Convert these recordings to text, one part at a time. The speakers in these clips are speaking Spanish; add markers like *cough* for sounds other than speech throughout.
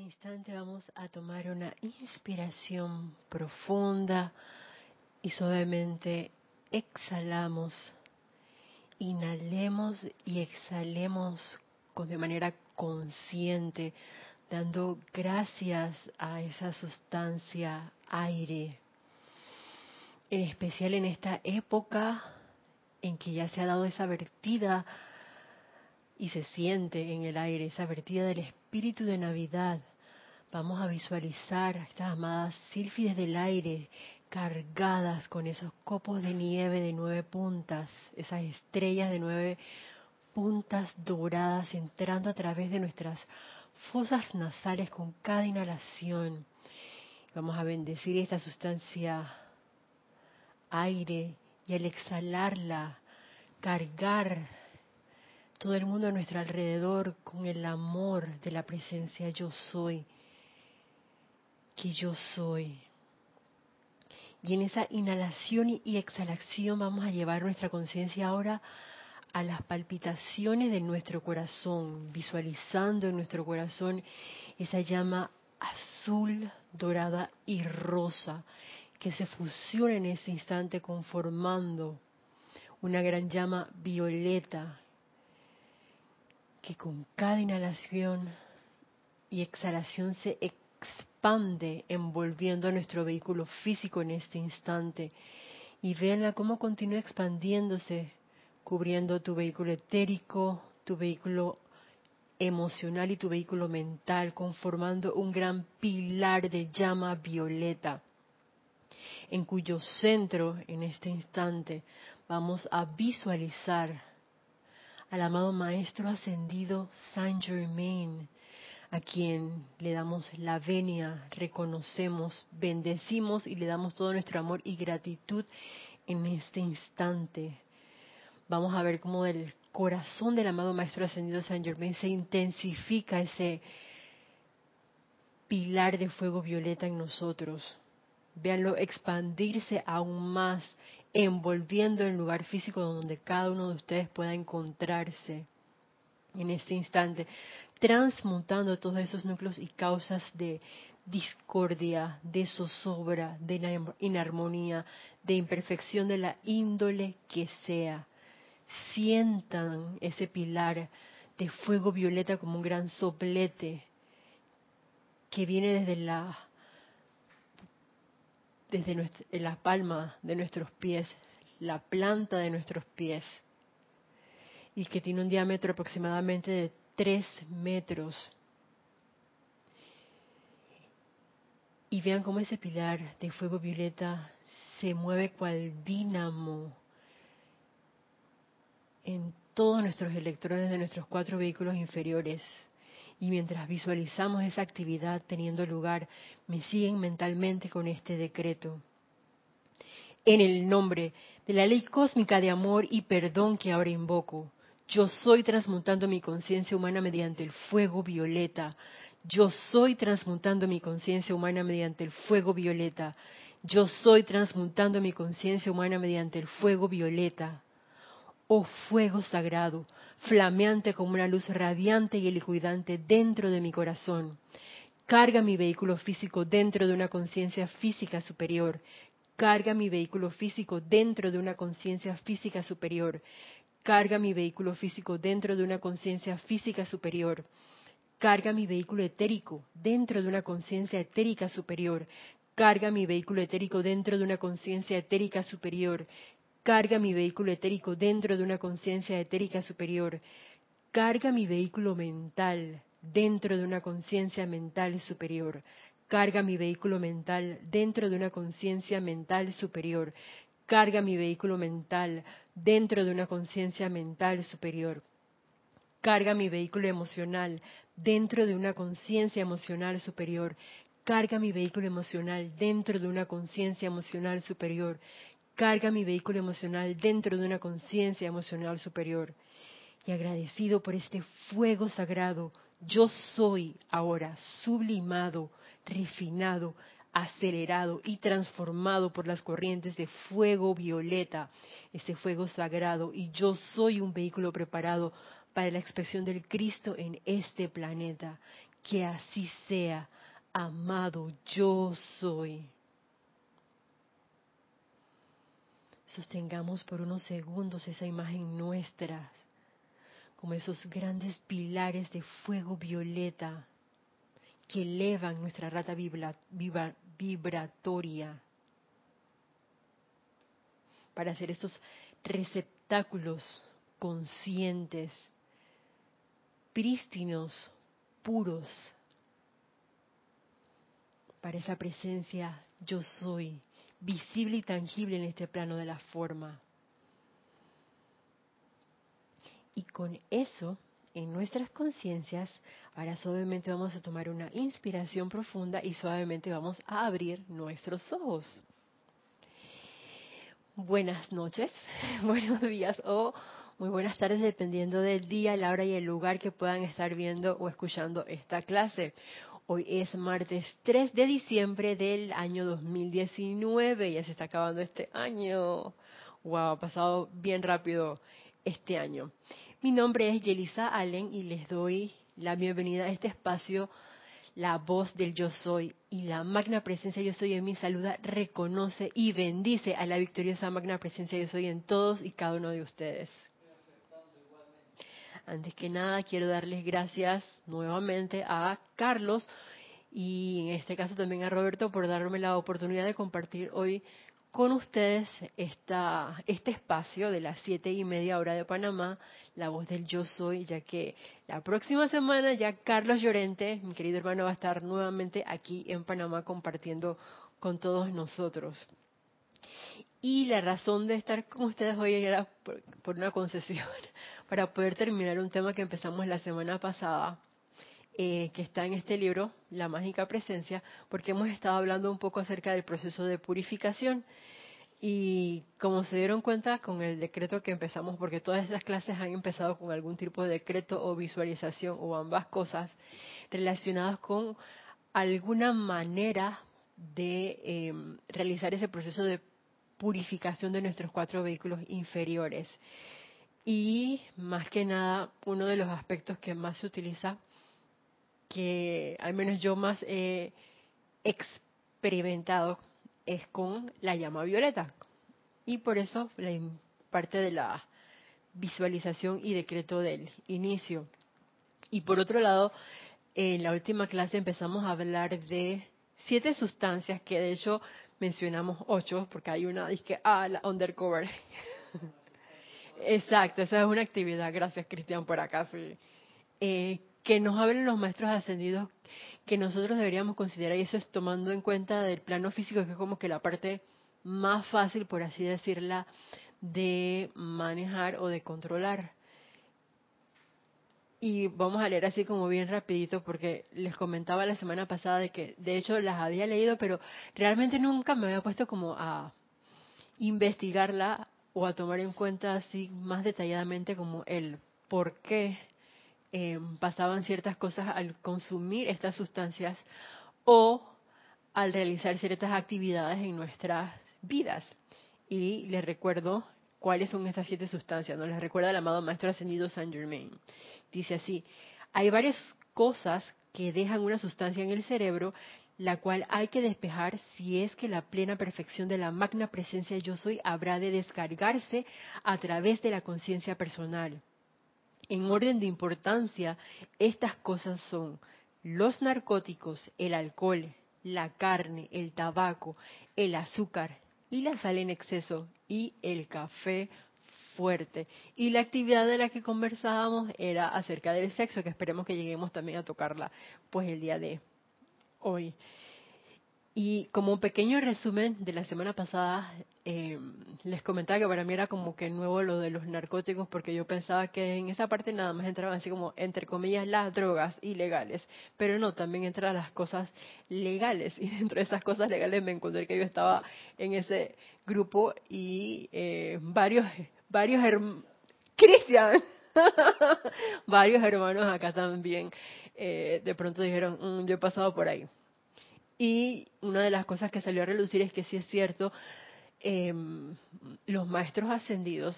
este instante vamos a tomar una inspiración profunda y suavemente exhalamos. Inhalemos y exhalemos con, de manera consciente, dando gracias a esa sustancia aire. En especial en esta época en que ya se ha dado esa vertida y se siente en el aire esa vertida del espíritu de Navidad. Vamos a visualizar a estas amadas sílfides del aire cargadas con esos copos de nieve de nueve puntas, esas estrellas de nueve puntas doradas entrando a través de nuestras fosas nasales con cada inhalación. Vamos a bendecir esta sustancia aire y al exhalarla, cargar todo el mundo a nuestro alrededor con el amor de la presencia yo soy, que yo soy. Y en esa inhalación y exhalación vamos a llevar nuestra conciencia ahora a las palpitaciones de nuestro corazón, visualizando en nuestro corazón esa llama azul, dorada y rosa que se fusiona en ese instante conformando una gran llama violeta que con cada inhalación y exhalación se expande envolviendo a nuestro vehículo físico en este instante. Y véanla cómo continúa expandiéndose, cubriendo tu vehículo etérico, tu vehículo emocional y tu vehículo mental, conformando un gran pilar de llama violeta, en cuyo centro en este instante vamos a visualizar al amado Maestro Ascendido Saint Germain, a quien le damos la venia, reconocemos, bendecimos y le damos todo nuestro amor y gratitud en este instante. Vamos a ver cómo del corazón del amado Maestro Ascendido Saint Germain se intensifica ese pilar de fuego violeta en nosotros. Véanlo expandirse aún más envolviendo el lugar físico donde cada uno de ustedes pueda encontrarse en este instante, transmutando todos esos núcleos y causas de discordia, de zozobra, de inarmonía, de imperfección de la índole que sea. Sientan ese pilar de fuego violeta como un gran soplete que viene desde la desde nuestra, la palma de nuestros pies, la planta de nuestros pies, y que tiene un diámetro aproximadamente de 3 metros. Y vean cómo ese pilar de fuego violeta se mueve cual dínamo en todos nuestros electrones de nuestros cuatro vehículos inferiores y mientras visualizamos esa actividad teniendo lugar, me siguen mentalmente con este decreto. En el nombre de la ley cósmica de amor y perdón que ahora invoco, yo soy transmutando mi conciencia humana mediante el fuego violeta. Yo soy transmutando mi conciencia humana mediante el fuego violeta. Yo soy transmutando mi conciencia humana mediante el fuego violeta oh fuego sagrado, flameante como una luz radiante y elicuidante dentro de mi corazón. Carga mi vehículo físico dentro de una conciencia física superior. Carga mi vehículo físico dentro de una conciencia física superior. Carga mi vehículo físico dentro de una conciencia física superior. Carga mi vehículo etérico dentro de una conciencia etérica superior. Carga mi vehículo etérico dentro de una conciencia etérica superior carga mi vehículo etérico dentro de una conciencia etérica superior, carga mi vehículo mental dentro de una conciencia mental superior, carga mi vehículo mental dentro de una conciencia mental superior, carga mi vehículo mental dentro de una conciencia mental superior, carga mi vehículo emocional dentro de una conciencia emocional superior, carga mi vehículo emocional dentro de una conciencia emocional superior, carga mi vehículo emocional dentro de una conciencia emocional superior. Y agradecido por este fuego sagrado, yo soy ahora sublimado, refinado, acelerado y transformado por las corrientes de fuego violeta, ese fuego sagrado, y yo soy un vehículo preparado para la expresión del Cristo en este planeta. Que así sea, amado yo soy. Sostengamos por unos segundos esa imagen nuestra, como esos grandes pilares de fuego violeta que elevan nuestra rata vibratoria para hacer esos receptáculos conscientes, prístinos, puros, para esa presencia yo soy, visible y tangible en este plano de la forma. Y con eso, en nuestras conciencias, ahora suavemente vamos a tomar una inspiración profunda y suavemente vamos a abrir nuestros ojos. Buenas noches, *laughs* buenos días o muy buenas tardes dependiendo del día, la hora y el lugar que puedan estar viendo o escuchando esta clase. Hoy es martes 3 de diciembre del año 2019. Ya se está acabando este año. Wow, ha pasado bien rápido este año. Mi nombre es Yelisa Allen y les doy la bienvenida a este espacio, la voz del yo soy. Y la magna presencia yo soy en mi saluda, reconoce y bendice a la victoriosa magna presencia yo soy en todos y cada uno de ustedes. Antes que nada, quiero darles gracias nuevamente a Carlos y en este caso también a Roberto por darme la oportunidad de compartir hoy con ustedes esta, este espacio de las siete y media hora de Panamá, la voz del yo soy, ya que la próxima semana ya Carlos Llorente, mi querido hermano, va a estar nuevamente aquí en Panamá compartiendo con todos nosotros. Y la razón de estar con ustedes hoy era por, una concesión, *laughs* para poder terminar un tema que empezamos la semana pasada, eh, que está en este libro, La Mágica Presencia, porque hemos estado hablando un poco acerca del proceso de purificación. Y como se dieron cuenta con el decreto que empezamos, porque todas estas clases han empezado con algún tipo de decreto o visualización o ambas cosas relacionadas con alguna manera de em, realizar ese proceso de purificación de nuestros cuatro vehículos inferiores. Y más que nada, uno de los aspectos que más se utiliza, que al menos yo más he experimentado, es con la llama violeta. Y por eso la parte de la visualización y decreto del inicio. Y por otro lado, en la última clase empezamos a hablar de siete sustancias que de hecho mencionamos ocho, porque hay una, que ah, la undercover. *laughs* Exacto, esa es una actividad, gracias Cristian por acá, eh, que nos hablen los maestros ascendidos que nosotros deberíamos considerar, y eso es tomando en cuenta del plano físico, que es como que la parte más fácil, por así decirla, de manejar o de controlar. Y vamos a leer así como bien rapidito porque les comentaba la semana pasada de que de hecho las había leído, pero realmente nunca me había puesto como a investigarla o a tomar en cuenta así más detalladamente como el por qué eh, pasaban ciertas cosas al consumir estas sustancias o al realizar ciertas actividades en nuestras vidas. Y les recuerdo cuáles son estas siete sustancias, nos les recuerda el amado Maestro Ascendido Saint Germain. Dice así, hay varias cosas que dejan una sustancia en el cerebro, la cual hay que despejar si es que la plena perfección de la magna presencia yo soy habrá de descargarse a través de la conciencia personal. En orden de importancia, estas cosas son los narcóticos, el alcohol, la carne, el tabaco, el azúcar y la sal en exceso y el café fuerte. Y la actividad de la que conversábamos era acerca del sexo, que esperemos que lleguemos también a tocarla pues el día de hoy. Y como un pequeño resumen de la semana pasada, eh, les comentaba que para mí era como que nuevo lo de los narcóticos, porque yo pensaba que en esa parte nada más entraban así como, entre comillas, las drogas ilegales. Pero no, también entran las cosas legales. *laughs* Y dentro de esas cosas legales me encontré que yo estaba en ese grupo y eh, varios varios hermanos, Cristian, *laughs* varios hermanos acá también eh, de pronto dijeron, mm, yo he pasado por ahí. Y una de las cosas que salió a relucir es que sí es cierto, em, los maestros ascendidos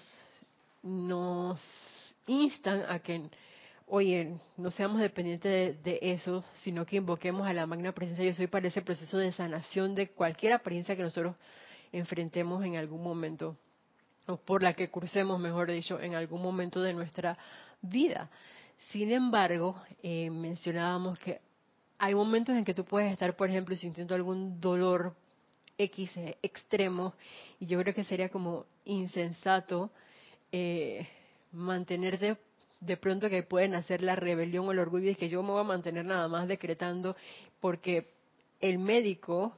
nos instan a que oye, no seamos dependientes de, eso, sino que invoquemos a la magna presencia yo soy para ese proceso de sanación de cualquier apariencia que nosotros enfrentemos en algún momento, o por la que crucemos, mejor dicho, en algún momento de nuestra vida. Sin embargo, eh, mencionábamos que hay momentos en que tú puedes estar, por ejemplo, sintiendo algún dolor X eh, extremo, y yo creo que sería como insensato eh, mantenerte de pronto que pueden hacer la rebelión o el orgullo y que yo me voy a mantener nada más decretando porque el médico,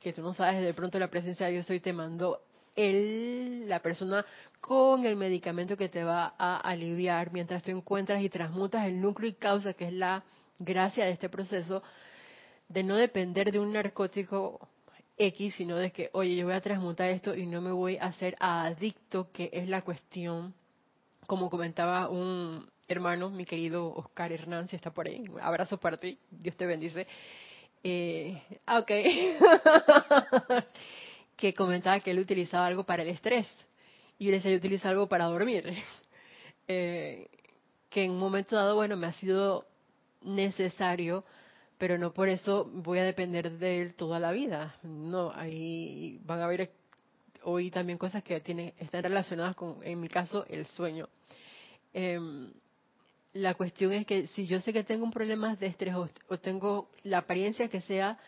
que tú no sabes de pronto la presencia de Dios hoy te mandó él, la persona con el medicamento que te va a aliviar. Mientras tú encuentras y transmutas el núcleo y causa que es la gracia de este proceso de no depender de un narcótico X, sino de que, oye, yo voy a transmutar esto y no me voy a hacer adicto, que es la cuestión como comentaba un hermano, mi querido Oscar Hernán, si está por ahí, abrazo para ti, Dios te bendice. Eh, ah, ok. *laughs* que comentaba que él utilizaba algo para el estrés y yo decía, yo utilizo algo para dormir. *laughs* Eh, que en un momento dado, bueno, me ha sido necesario, pero no por eso voy a depender de él toda la vida. No, ahí van a ver hoy también cosas que tienen, están relacionadas con, en mi caso, el sueño. Em, la cuestión es que si yo sé que tengo un problema de estrés o, tengo la apariencia que sea,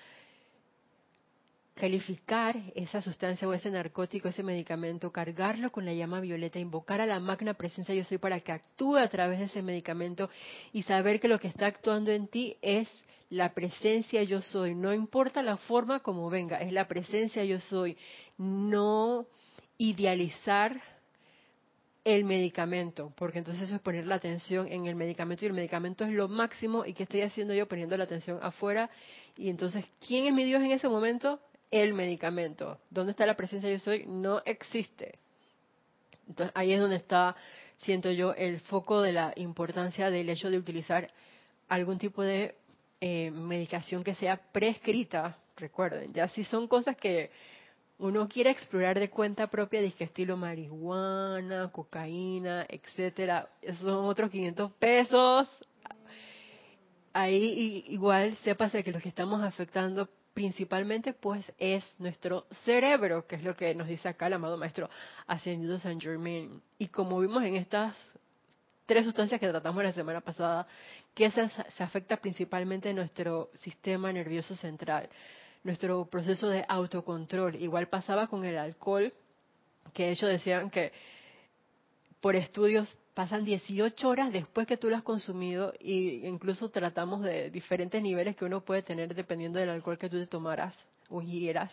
calificar esa sustancia o ese narcótico, ese medicamento, cargarlo con la llama violeta, invocar a la magna presencia yo soy para que actúe a través de ese medicamento y saber que lo que está actuando en ti es la presencia yo soy, no importa la forma como venga, es la presencia yo soy, no idealizar el medicamento, porque entonces eso es poner la atención en el medicamento y el medicamento es lo máximo y qué estoy haciendo yo poniendo la atención afuera y entonces ¿quién es mi Dios en ese momento? El medicamento. ¿Dónde está la presencia yo soy? No existe. Entonces ahí es donde está, siento yo, el foco de la importancia del hecho de utilizar algún tipo de eh, medicación que sea prescrita, recuerden, ya si son cosas que uno quiere explorar de cuenta propia, dice estilo marihuana, cocaína, etcétera, esos son otros 500 pesos. Ahí igual sépase que lo que estamos afectando principalmente pues es nuestro cerebro, que es lo que nos dice acá el amado maestro Ascendido San Germain. Y como vimos en estas tres sustancias que tratamos la semana pasada, que se, se afecta principalmente nuestro sistema nervioso central nuestro proceso de autocontrol. Igual pasaba con el alcohol, que ellos decían que por estudios pasan 18 horas después que tú lo has consumido y incluso tratamos de diferentes niveles que uno puede tener dependiendo del alcohol que tú te tomaras o hieras.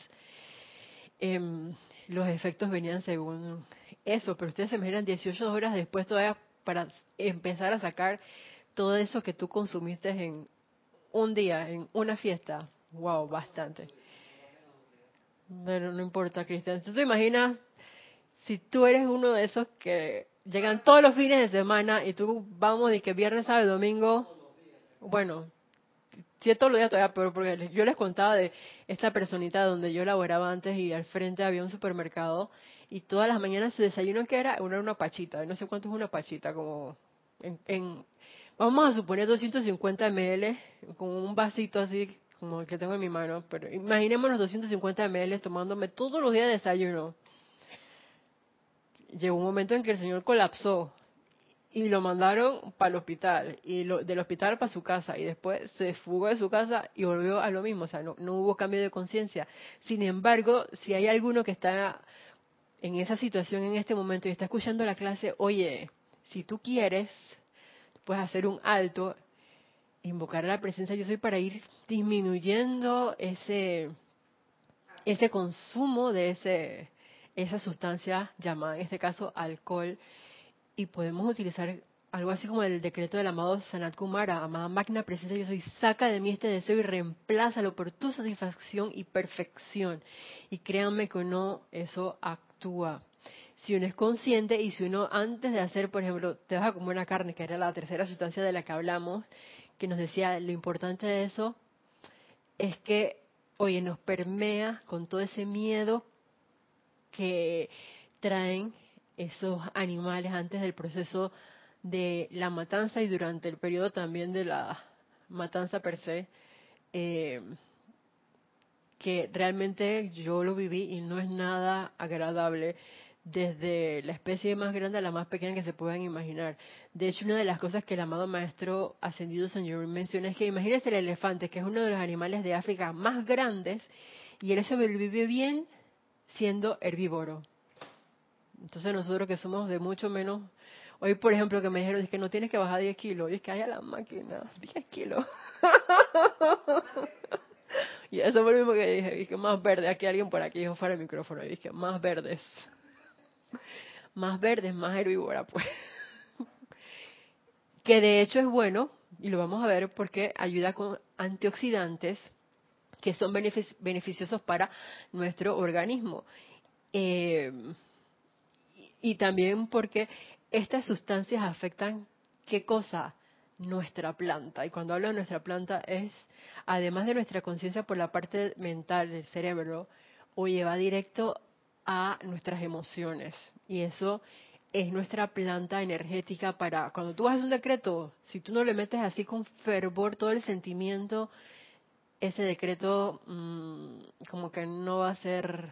Em, los efectos venían según eso, pero ustedes se imaginan 18 horas después todavía para empezar a sacar todo eso que tú consumiste en un día, en una fiesta. Wow, bastante. Pero no importa, Cristian. ¿Tú te imaginas si tú eres uno de esos que llegan todos los fines de semana y tú vamos de que viernes, sábado domingo? Bueno, si todos los días todavía, pero porque yo les contaba de esta personita donde yo laboraba antes y al frente había un supermercado y todas las mañanas su desayuno que era, una, una pachita, no sé cuánto es una pachita, como en, en vamos a suponer 250 ml, con un vasito así como el que tengo en mi mano, pero imaginémonos 250 ml tomándome todos los días de desayuno. Llegó un momento en que el señor colapsó y lo mandaron para el hospital y lo, del hospital para su casa y después se fugó de su casa y volvió a lo mismo, o sea, no, no hubo cambio de conciencia. Sin embargo, si hay alguno que está en esa situación en este momento y está escuchando la clase, oye, si tú quieres, puedes hacer un alto invocar a la presencia yo soy para ir disminuyendo ese ese consumo de ese esa sustancia llamada en este caso alcohol y podemos utilizar algo así como el decreto del amado Sanat Kumara, amada magna presencia yo soy, saca de mí este deseo y reemplázalo por tu satisfacción y perfección. Y créanme que uno eso actúa. Si uno es consciente y si uno antes de hacer, por ejemplo, te vas a comer una carne, que era la tercera sustancia de la que hablamos, que nos decía lo importante de eso es que, oye, nos permea con todo ese miedo que traen esos animales antes del proceso de la matanza y durante el periodo también de la matanza per se, eh, que realmente yo lo viví y no es nada agradable desde la especie más grande a la más pequeña que se puedan imaginar. De hecho, una de las cosas que el amado maestro ascendido Señor menciona es que imagínese el elefante, que es uno de los animales de África más grandes, y él sobrevive bien siendo herbívoro. Entonces nosotros que somos de mucho menos, hoy por ejemplo que me dijeron es que no tienes que bajar 10 kilos, y es que hay a la máquina, 10 kilos. *laughs* y eso fue lo mismo que dije, dije más verde, aquí alguien por aquí dijo fuera el micrófono, y dije más verdes *laughs* más verdes, más herbívora, pues. *laughs* que de hecho es bueno, y lo vamos a ver porque ayuda con antioxidantes que son beneficiosos para nuestro organismo. Eh, y también porque estas sustancias afectan qué cosa? Nuestra planta. Y cuando hablo de nuestra planta es, además de nuestra conciencia por la parte mental del cerebro, o lleva directo a nuestras emociones. Y eso es nuestra planta energética para cuando tú haces un decreto, si tú no le metes así con fervor todo el sentimiento, ese decreto mm, como que no va a ser,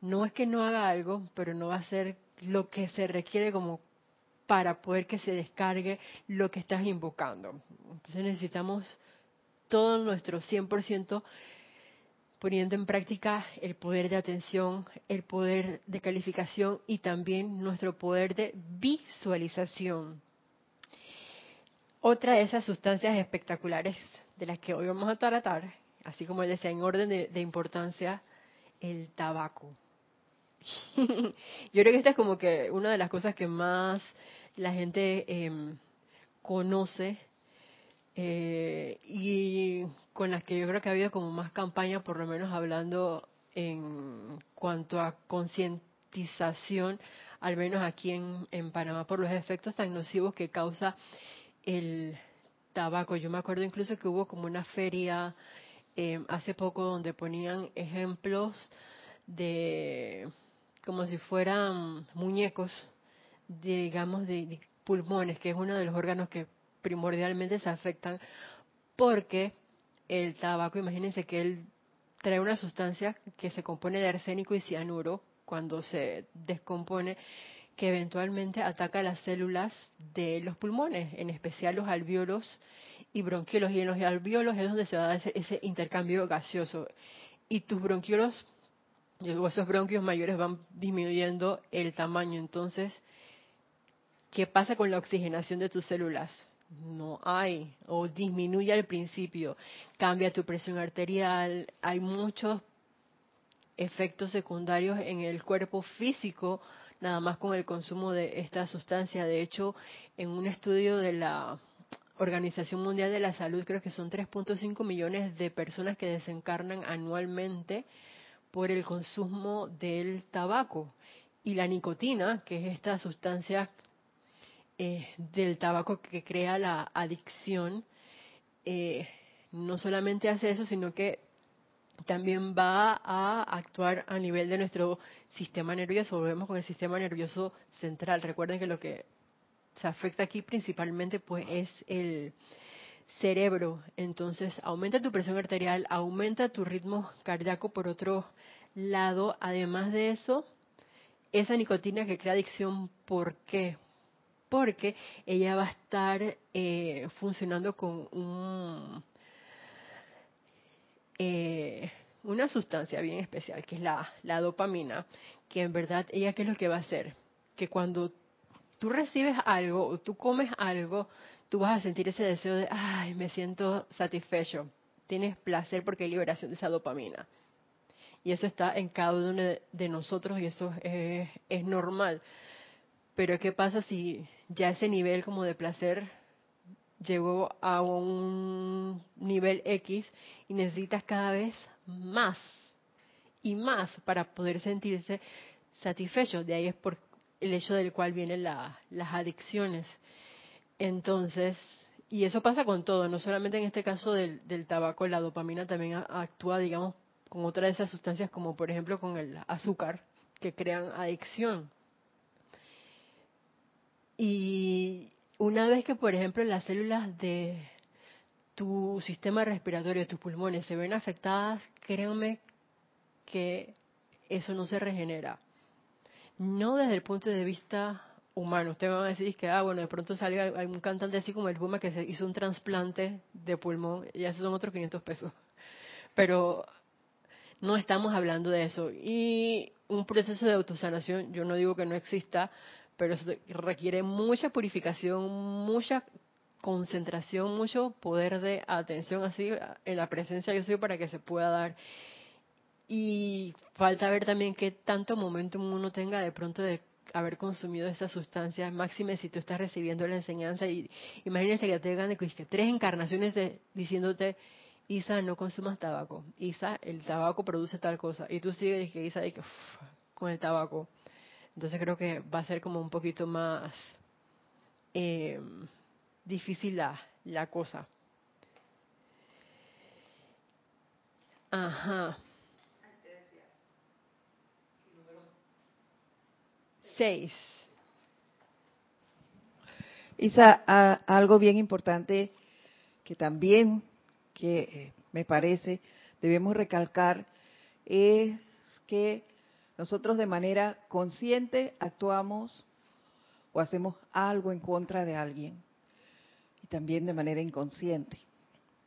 no es que no haga algo, pero no va a ser lo que se requiere como para poder que se descargue lo que estás invocando. Entonces necesitamos todo nuestro 100% poniendo en práctica el poder de atención, el poder de calificación y también nuestro poder de visualización. Otra de esas sustancias espectaculares de las que hoy vamos a tratar, así como decía en orden de, importancia, el tabaco. *laughs* Yo creo que esta es como que una de las cosas que más la gente em, conoce eh, y con las que yo creo que ha habido como más campaña, por lo menos hablando en cuanto a concientización, al menos aquí en, en Panamá, por los efectos tan nocivos que causa el tabaco. Yo me acuerdo incluso que hubo como una feria eh, hace poco donde ponían ejemplos de como si fueran muñecos, digamos, de pulmones, que es uno de los órganos que primordialmente se afectan porque el tabaco, imagínense que él trae una sustancia que se compone de arsénico y cianuro cuando se descompone que eventualmente ataca las células de los pulmones, en especial los alveolos y bronquiolos. Y en los alveolos es donde se va a dar ese, intercambio gaseoso. Y tus bronquiolos, o esos bronquios mayores van disminuyendo el tamaño. Entonces, ¿qué pasa con la oxigenación de tus células? no hay o disminuye al principio, cambia tu presión arterial, hay muchos efectos secundarios en el cuerpo físico nada más con el consumo de esta sustancia. De hecho, en un estudio de la Organización Mundial de la Salud, creo que son 3.5 millones de personas que desencarnan anualmente por el consumo del tabaco. Y la nicotina, que es esta sustancia del tabaco que crea la adicción, eh, no solamente hace eso, sino que también va a actuar a nivel de nuestro sistema nervioso. Volvemos con el sistema nervioso central. Recuerden que lo que se afecta aquí principalmente pues es el cerebro. Entonces aumenta tu presión arterial, aumenta tu ritmo cardíaco por otro lado. Además de eso, esa nicotina que crea adicción, ¿por qué? porque ella va a estar eh, funcionando con un, eh, una sustancia bien especial, que es la, la dopamina, que en verdad ella qué es lo que va a hacer, que cuando tú recibes algo o tú comes algo, tú vas a sentir ese deseo de, ay, me siento satisfecho. Tienes placer porque hay liberación de esa dopamina. Y eso está en cada uno de nosotros y eso es, es normal. Pero ¿qué pasa si ya ese nivel como de placer llegó a un nivel X y necesitas cada vez más y más para poder sentirse satisfecho? De ahí es por el hecho del cual vienen las adicciones. Entonces, y eso pasa con todo, no solamente en este caso del, del tabaco, la dopamina también actúa, digamos, con otra de esas sustancias como por ejemplo con el azúcar, que crean adicción. Y una vez que, por ejemplo, las células de tu sistema respiratorio, tus pulmones se ven afectadas, créanme que eso no se regenera. No desde el punto de vista humano. Usted me va a decir que, ah, bueno, de pronto salga algún cantante así como el Puma que se hizo un trasplante de pulmón, y esos son otros 500 pesos. Pero no estamos hablando de eso. Y un proceso de autosanación, yo no digo que no exista, pero eso requiere mucha purificación, mucha concentración, mucho poder de atención así en la presencia yo soy para que se pueda dar. Y falta ver también qué tanto momento uno tenga de pronto de haber consumido esa sustancia, máxime si tú estás recibiendo la enseñanza y imagínense que te ganen tres encarnaciones de, diciéndote Isa no consumas tabaco, Isa el tabaco produce tal cosa y tú sigues que Isa que con el tabaco. Entonces creo que va a ser como un poquito más eh, difícil la, la cosa. Ajá. Seis. Isa, algo bien importante que también, que eh, me parece, debemos recalcar es que nosotros de manera consciente actuamos o hacemos algo en contra de alguien y también de manera inconsciente.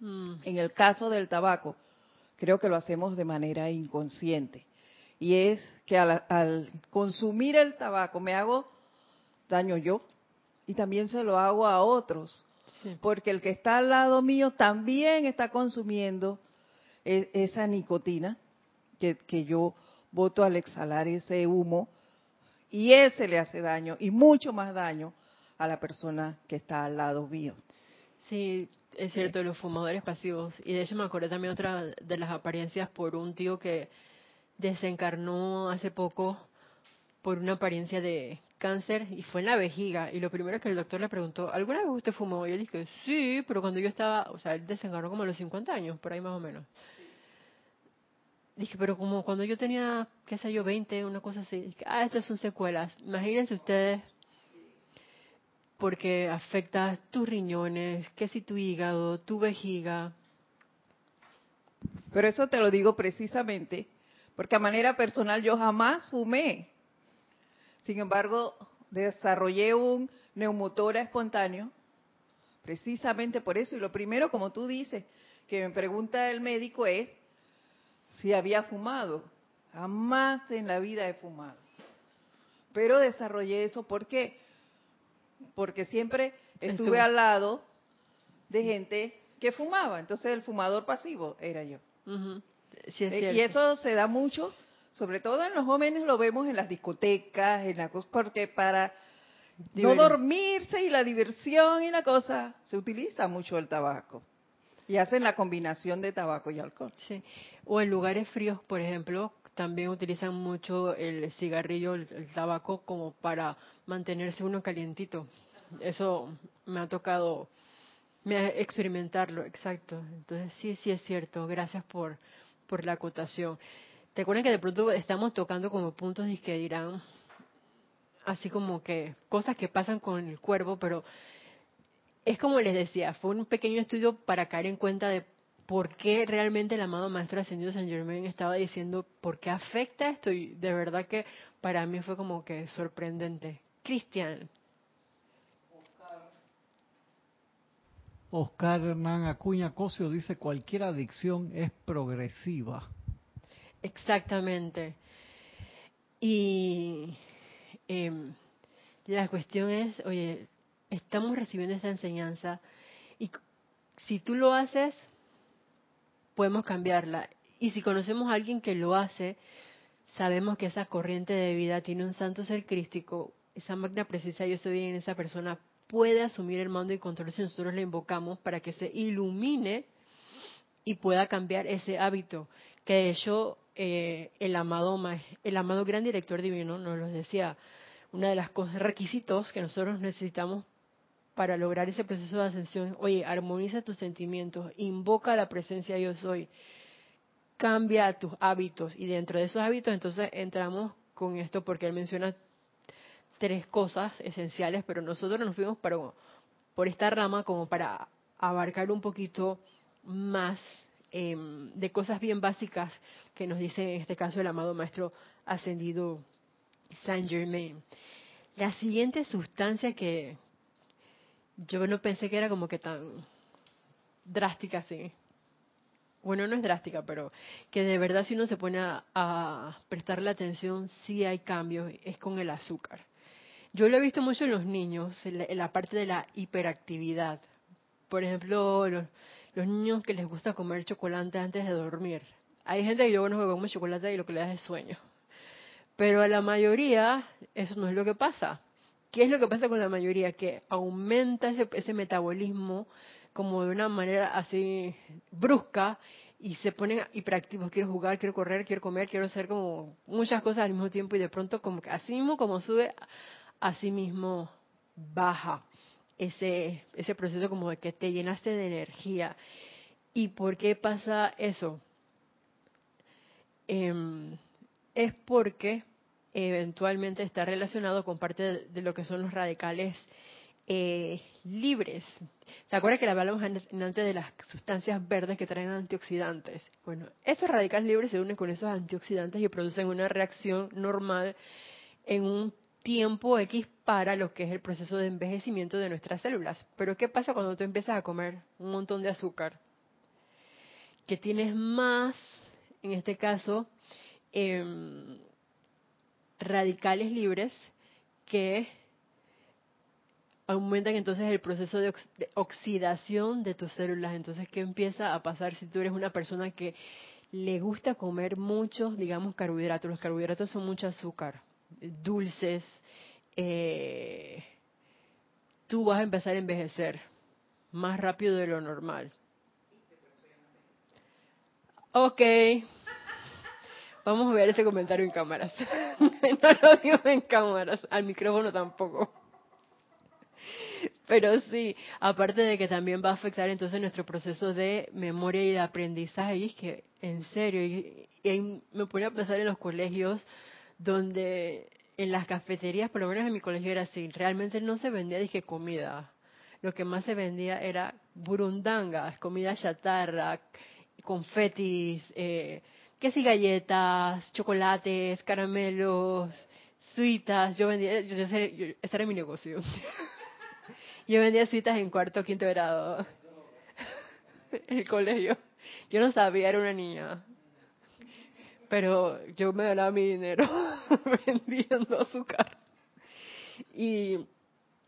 Mm. En el caso del tabaco, creo que lo hacemos de manera inconsciente y es que al, consumir el tabaco me hago daño yo y también se lo hago a otros, porque el que está al lado mío también está consumiendo e, esa nicotina que, que yo voto al exhalar ese humo y ese le hace daño y mucho más daño a la persona que está al lado mío. Sí, es cierto, los fumadores pasivos. Y de hecho me acordé también otra de las apariencias por un tío que desencarnó hace poco por una apariencia de cáncer y fue en la vejiga. Y lo primero que el doctor le preguntó, ¿alguna vez usted fumó? Y él dije, sí, pero cuando yo estaba, o sea, él desencarnó como a los 50 años, por ahí más o menos. Dije, pero como cuando yo tenía, qué sé yo, 20, una cosa así. Ah, estas son secuelas. Imagínense ustedes, porque afecta tus riñones, qué si tu hígado, tu vejiga. Pero eso te lo digo precisamente porque a manera personal yo jamás fumé. Sin embargo, desarrollé un neumotora espontáneo, precisamente por eso. Y lo primero, como tú dices, que me pregunta el médico es si había fumado. Jamás en la vida he fumado. Pero desarrollé eso, ¿por qué? Porque siempre estuve al lado de gente que fumaba. Entonces el fumador pasivo era yo. Eh, y eso se da mucho, sobre todo en los jóvenes lo vemos en las discotecas, en la cosa, porque para no dormirse y la diversión y la cosa, se utiliza mucho el tabaco. Y hacen la combinación de tabaco y alcohol. Sí. O en lugares fríos, por ejemplo, también utilizan mucho el cigarrillo, el, tabaco, como para mantenerse uno calientito. Eso me ha tocado me experimentarlo, exacto. Entonces sí, sí es cierto. Gracias por, por la acotación. ¿Te acuerdas que de pronto estamos tocando como puntos y que dirán, así como que cosas que pasan con el cuerpo, pero es como les decía, fue un pequeño estudio para caer en cuenta de por qué realmente el amado Maestro Ascendido San Germain estaba diciendo por qué afecta esto y de verdad que para mí fue como que sorprendente. Cristian. Oscar Hernán Acuña Cosio dice cualquier adicción es progresiva. Exactamente. Y em, la cuestión es, oye, estamos recibiendo esta enseñanza y si tú lo haces, podemos cambiarla. Y si conocemos a alguien que lo hace, sabemos que esa corriente de vida tiene un santo ser crístico, esa magna presencia yo soy en esa persona puede asumir el mando y control si nosotros le invocamos para que se ilumine y pueda cambiar ese hábito. Que de hecho eh, el amado el amado gran director divino nos lo decía, una de las cosas requisitos que nosotros necesitamos para lograr ese proceso de ascensión, oye, armoniza tus sentimientos, invoca la presencia yo soy, cambia tus hábitos y dentro de esos hábitos entonces entramos con esto porque él menciona tres cosas esenciales, pero nosotros nos fuimos por esta rama como para abarcar un poquito más em, de cosas bien básicas que nos dice en este caso el amado maestro ascendido Saint Germain. La siguiente sustancia que yo no pensé que era como que tan drástica así. Bueno, no es drástica, pero que de verdad si uno se pone a, prestarle atención, sí hay cambios, es con el azúcar. Yo lo he visto mucho en los niños, en la, parte de la hiperactividad. Por ejemplo, los, niños que les gusta comer chocolate antes de dormir. Hay gente que yo bueno que come chocolate y lo que le da es sueño. Pero a la mayoría eso no es lo que pasa. ¿Qué es lo que pasa con la mayoría? Que aumenta ese, metabolismo como de una manera así brusca y se ponen hiperactivos, quiero jugar, quiero correr, quiero comer, quiero hacer como muchas cosas al mismo tiempo y de pronto como así mismo como sube, así mismo baja ese, ese proceso como de que te llenaste de energía. ¿Y por qué pasa eso? Em, es porque eventualmente está relacionado con parte de, lo que son los radicales eh, libres. ¿Se acuerdan que hablamos antes de las sustancias verdes que traen antioxidantes? Bueno, esos radicales libres se unen con esos antioxidantes y producen una reacción normal en un tiempo X para lo que es el proceso de envejecimiento de nuestras células. Pero ¿qué pasa cuando tú empiezas a comer un montón de azúcar? Que tienes más, en este caso, em, radicales libres que aumentan entonces el proceso de, oxidación de tus células. Entonces, ¿qué empieza a pasar si tú eres una persona que le gusta comer muchos, digamos, carbohidratos? Los carbohidratos son mucho azúcar, dulces. Eh, tú vas a empezar a envejecer más rápido de lo normal. Ok. Vamos a ver ese comentario en cámaras. *laughs* *laughs* no lo digo en cámaras, al micrófono tampoco. Pero sí, aparte de que también va a afectar entonces nuestro proceso de memoria y de aprendizaje, y que, en serio, y, me pone a pensar en los colegios donde en las cafeterías, por lo menos en mi colegio era así, realmente no se vendía dije comida. Lo que más se vendía era burundangas, comida chatarra, confetis, eh, que si galletas, chocolates, caramelos, suitas. Yo vendía, ese era mi negocio. *laughs* Yo vendía citas en cuarto, quinto grado. En *laughs* el colegio. Yo no sabía, era una niña. Pero yo me ganaba mi dinero *laughs* vendiendo azúcar. Y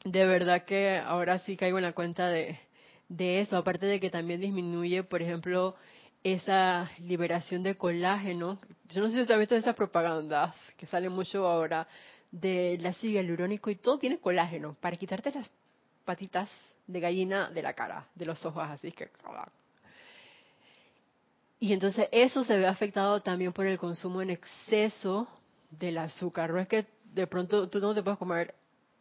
de verdad que ahora sí caigo en la cuenta de eso. Aparte de que también disminuye, por ejemplo, esa liberación de colágeno. Yo no sé si usted ha visto esas propagandas que salen mucho ahora de la ácido hialurónico y todo tiene colágeno para quitarte las patitas de gallina de la cara, de los ojos, así que... Y entonces eso se ve afectado también por el consumo en exceso del azúcar. No es que de pronto tú no te puedes comer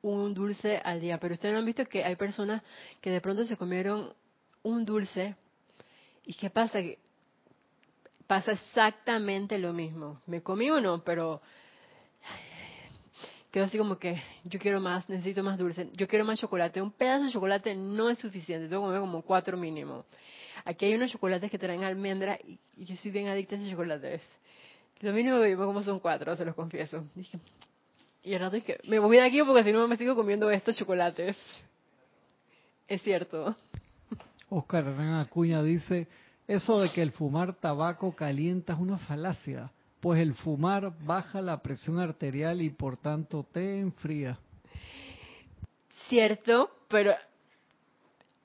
un dulce al día, pero ustedes no han visto que hay personas que de pronto se comieron un dulce y ¿qué pasa? Pasa exactamente lo mismo. Me comí uno, pero quedo así como que yo quiero más, necesito más dulce, yo quiero más chocolate. Un pedazo de chocolate no es suficiente, tengo que comer como cuatro mínimo. Aquí hay unos chocolates que traen almendra y, yo soy bien adicta a esos chocolates. Lo mínimo que yo como son cuatro, se los confieso. y el rato dije, me voy de aquí porque si no me sigo comiendo estos chocolates. Es cierto. Oscar Hernán Acuña dice, eso de que el fumar tabaco calienta es una falacia pues el fumar baja la presión arterial y por tanto te enfría. Cierto, pero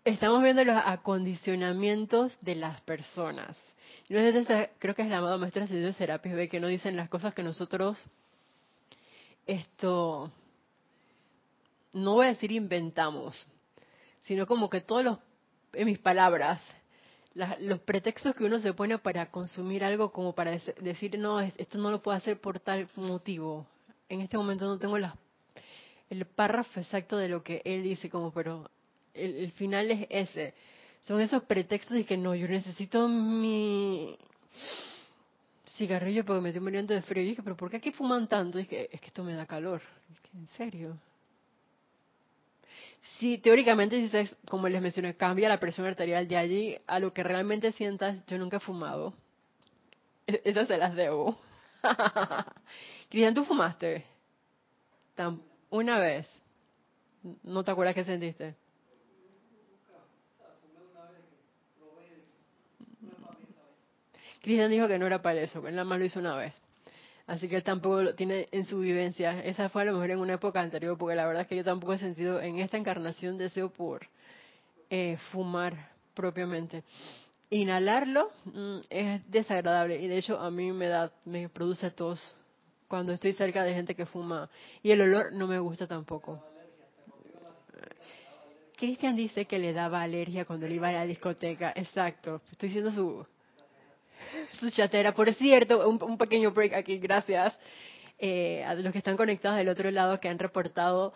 estamos viendo los acondicionamientos de las personas. Yo creo que es la amado maestra de Serapis B que no dicen las cosas que nosotros esto no voy a decir inventamos, sino como que todos los en mis palabras los pretextos que uno se pone para consumir algo como para decir, no, esto no lo puedo hacer por tal motivo. En este momento no tengo el párrafo exacto de lo que él dice, como, pero el, final es ese. Son esos pretextos de que no, yo necesito mi cigarrillo porque me estoy muriendo de frío. Y dije, pero ¿por qué aquí fuman tanto? Y dije, es que esto me da calor. ¿En serio? Sí, teóricamente, si como les mencioné, cambia la presión arterial de allí a lo que realmente sientas. Yo nunca he fumado. E-, esas se las debo. *laughs* Cristian, ¿tú fumaste? Una vez. ¿No te acuerdas qué sentiste? Cristian dijo que no era para eso, que nada más lo hizo una vez. Así que él tampoco lo tiene en su vivencia. Esa fue a lo mejor en una época anterior, porque la verdad es que yo tampoco he sentido en esta encarnación deseo por eh, fumar propiamente. Inhalarlo mm, es desagradable y de hecho a mí me da, me produce tos cuando estoy cerca de gente que fuma y el olor no me gusta tampoco. Cristian dice que le daba alergia cuando le iba a la discoteca. Exacto. Estoy siendo su, *laughs* su chatera. Por cierto, un, pequeño break aquí, gracias eh, a los que están conectados del otro lado que han reportado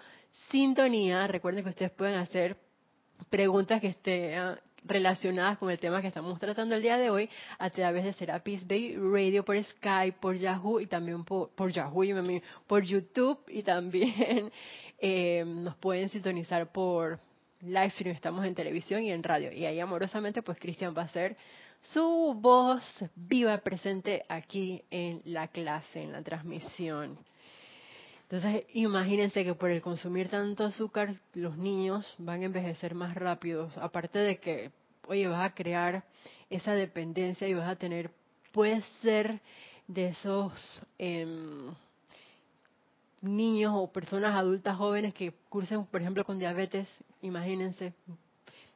sintonía. Recuerden que ustedes pueden hacer preguntas que estén relacionadas con el tema que estamos tratando el día de hoy a través de Serapis Bay Radio por Skype, por Yahoo y también por, Yahoo, por YouTube y también *laughs* eh, nos pueden sintonizar por live stream, estamos en televisión y en radio. Y ahí amorosamente pues Cristian va a ser su voz viva presente aquí en la clase, en la transmisión. Entonces, imagínense que por el consumir tanto azúcar, los niños van a envejecer más rápido. Aparte de que, oye, vas a crear esa dependencia y vas a tener, puede ser de esos em, niños o personas adultas jóvenes que cursen, por ejemplo, con diabetes. Imagínense,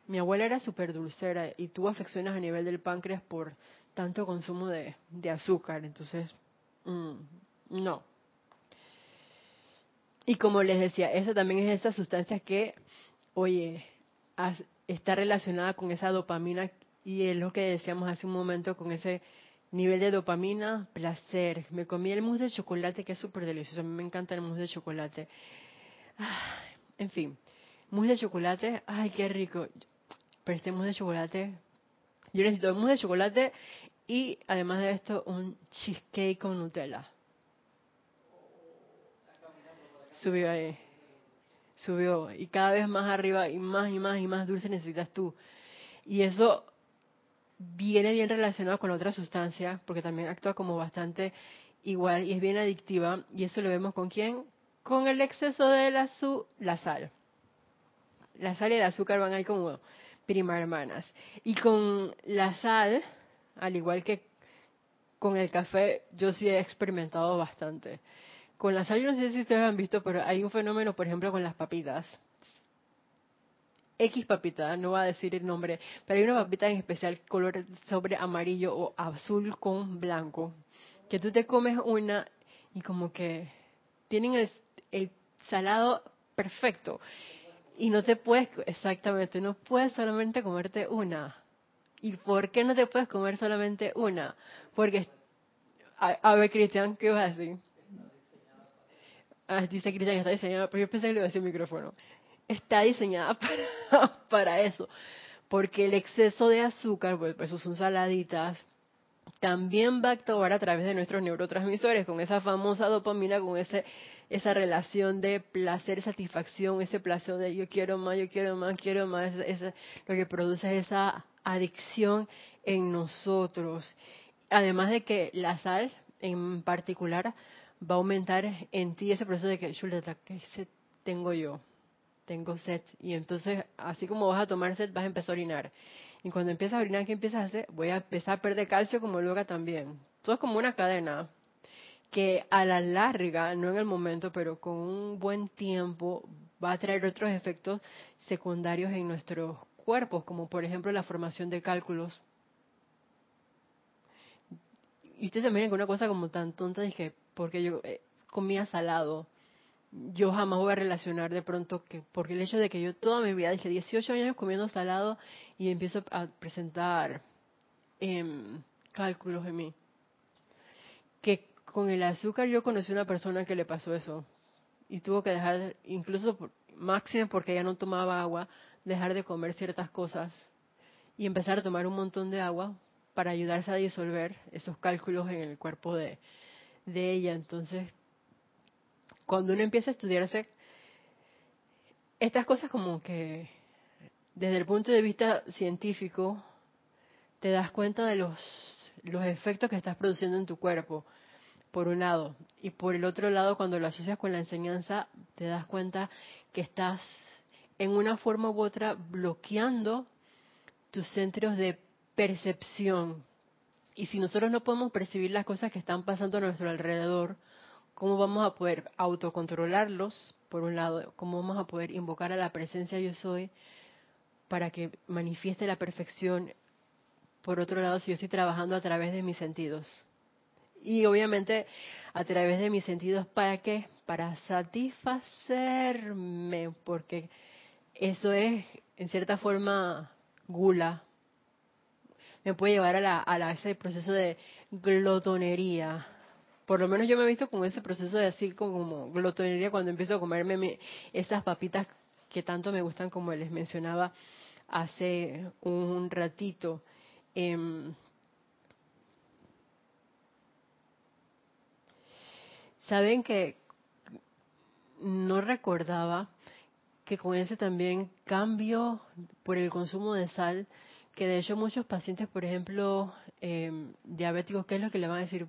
mi abuela era súper dulcera y tuvo afecciones a nivel del páncreas por tanto consumo de, azúcar. Entonces, mm, no, y como les decía, esa también es esa sustancia que, oye, está relacionada con esa dopamina y es lo que decíamos hace un momento con ese nivel de dopamina, placer. Me comí el mousse de chocolate que es súper delicioso. A mí me encanta el mousse de chocolate. en fin, mousse de chocolate, ay, qué rico. Pero este mousse de chocolate, yo necesito mousse de chocolate y además de esto un cheesecake con Nutella. Subió ahí. Subió. Y cada vez más arriba y más y más y más dulce necesitas tú. Y eso viene bien relacionado con otra sustancia, porque también actúa como bastante igual y es bien adictiva. Y eso lo vemos con quién? Con el exceso de la, la sal. La sal y el azúcar van ahí como prima hermanas. Y con la sal, al igual que con el café, yo sí he experimentado bastante. Con la sal, yo no sé si ustedes han visto, pero hay un fenómeno, por ejemplo, con las papitas. X papita, no va a decir el nombre, pero hay una papita en especial color sobre amarillo o azul con blanco, que tú te comes una y como que tienen el, el salado perfecto y no te puedes, exactamente, no puedes solamente comerte una. ¿Y por qué no te puedes comer solamente una? Porque, a, ver, Cristian, ¿qué vas a decir? Ah, dice Cristian que está diseñada, pero yo pensé que le iba a decir micrófono. Está diseñada *laughs* para, eso. Porque el exceso de azúcar, pues, pues eso son saladitas, también va a actuar a través de nuestros neurotransmisores, con esa famosa dopamina, con ese, esa relación de placer, satisfacción, ese placer de yo quiero más, yo quiero más, quiero más, lo que produce esa adicción en nosotros. Además de que la sal, en particular, va a aumentar en ti ese proceso de que, chuleta, ¿qué tengo yo? Tengo sed. Y entonces, así como vas a tomar sed, vas a empezar a orinar. Y cuando empiezas a orinar, ¿qué empiezas a hacer? Voy a empezar a perder calcio como luego también. Todo es como una cadena que a la larga, no en el momento, pero con un buen tiempo, va a traer otros efectos secundarios en nuestros cuerpos, como por ejemplo la formación de cálculos. Y ustedes se miran con una cosa como tan tonta, dije, porque yo eh, comía salado. Yo jamás voy a relacionar de pronto que, porque el hecho de que yo toda mi vida, dije 18 años comiendo salado y empiezo a presentar em, cálculos en mí. Que con el azúcar yo conocí una persona que le pasó eso y tuvo que dejar, incluso máximo porque ella no tomaba agua, dejar de comer ciertas cosas y empezar a tomar un montón de agua para ayudarse a disolver esos cálculos en el cuerpo de, ella. Entonces, cuando uno empieza a estudiarse estas cosas como que desde el punto de vista científico te das cuenta de los efectos que estás produciendo en tu cuerpo, por un lado. Y por el otro lado, cuando lo asocias con la enseñanza, te das cuenta que estás en una forma u otra bloqueando tus centros de percepción. Y si nosotros no podemos percibir las cosas que están pasando a nuestro alrededor, ¿cómo vamos a poder autocontrolarlos, por un lado? ¿Cómo vamos a poder invocar a la presencia yo soy para que manifieste la perfección? Por otro lado, si yo estoy trabajando a través de mis sentidos. Y obviamente a través de mis sentidos, ¿para qué? Para satisfacerme, porque eso es, en cierta forma, gula. Me puede llevar a, la, ese proceso de glotonería. Por lo menos yo me he visto con ese proceso de así como glotonería cuando empiezo a comerme esas papitas que tanto me gustan como les mencionaba hace un ratito. Em, Saben que no recordaba que con ese también cambio por el consumo de sal, que de hecho muchos pacientes, por ejemplo, em, diabéticos, ¿qué es lo que le van a decir?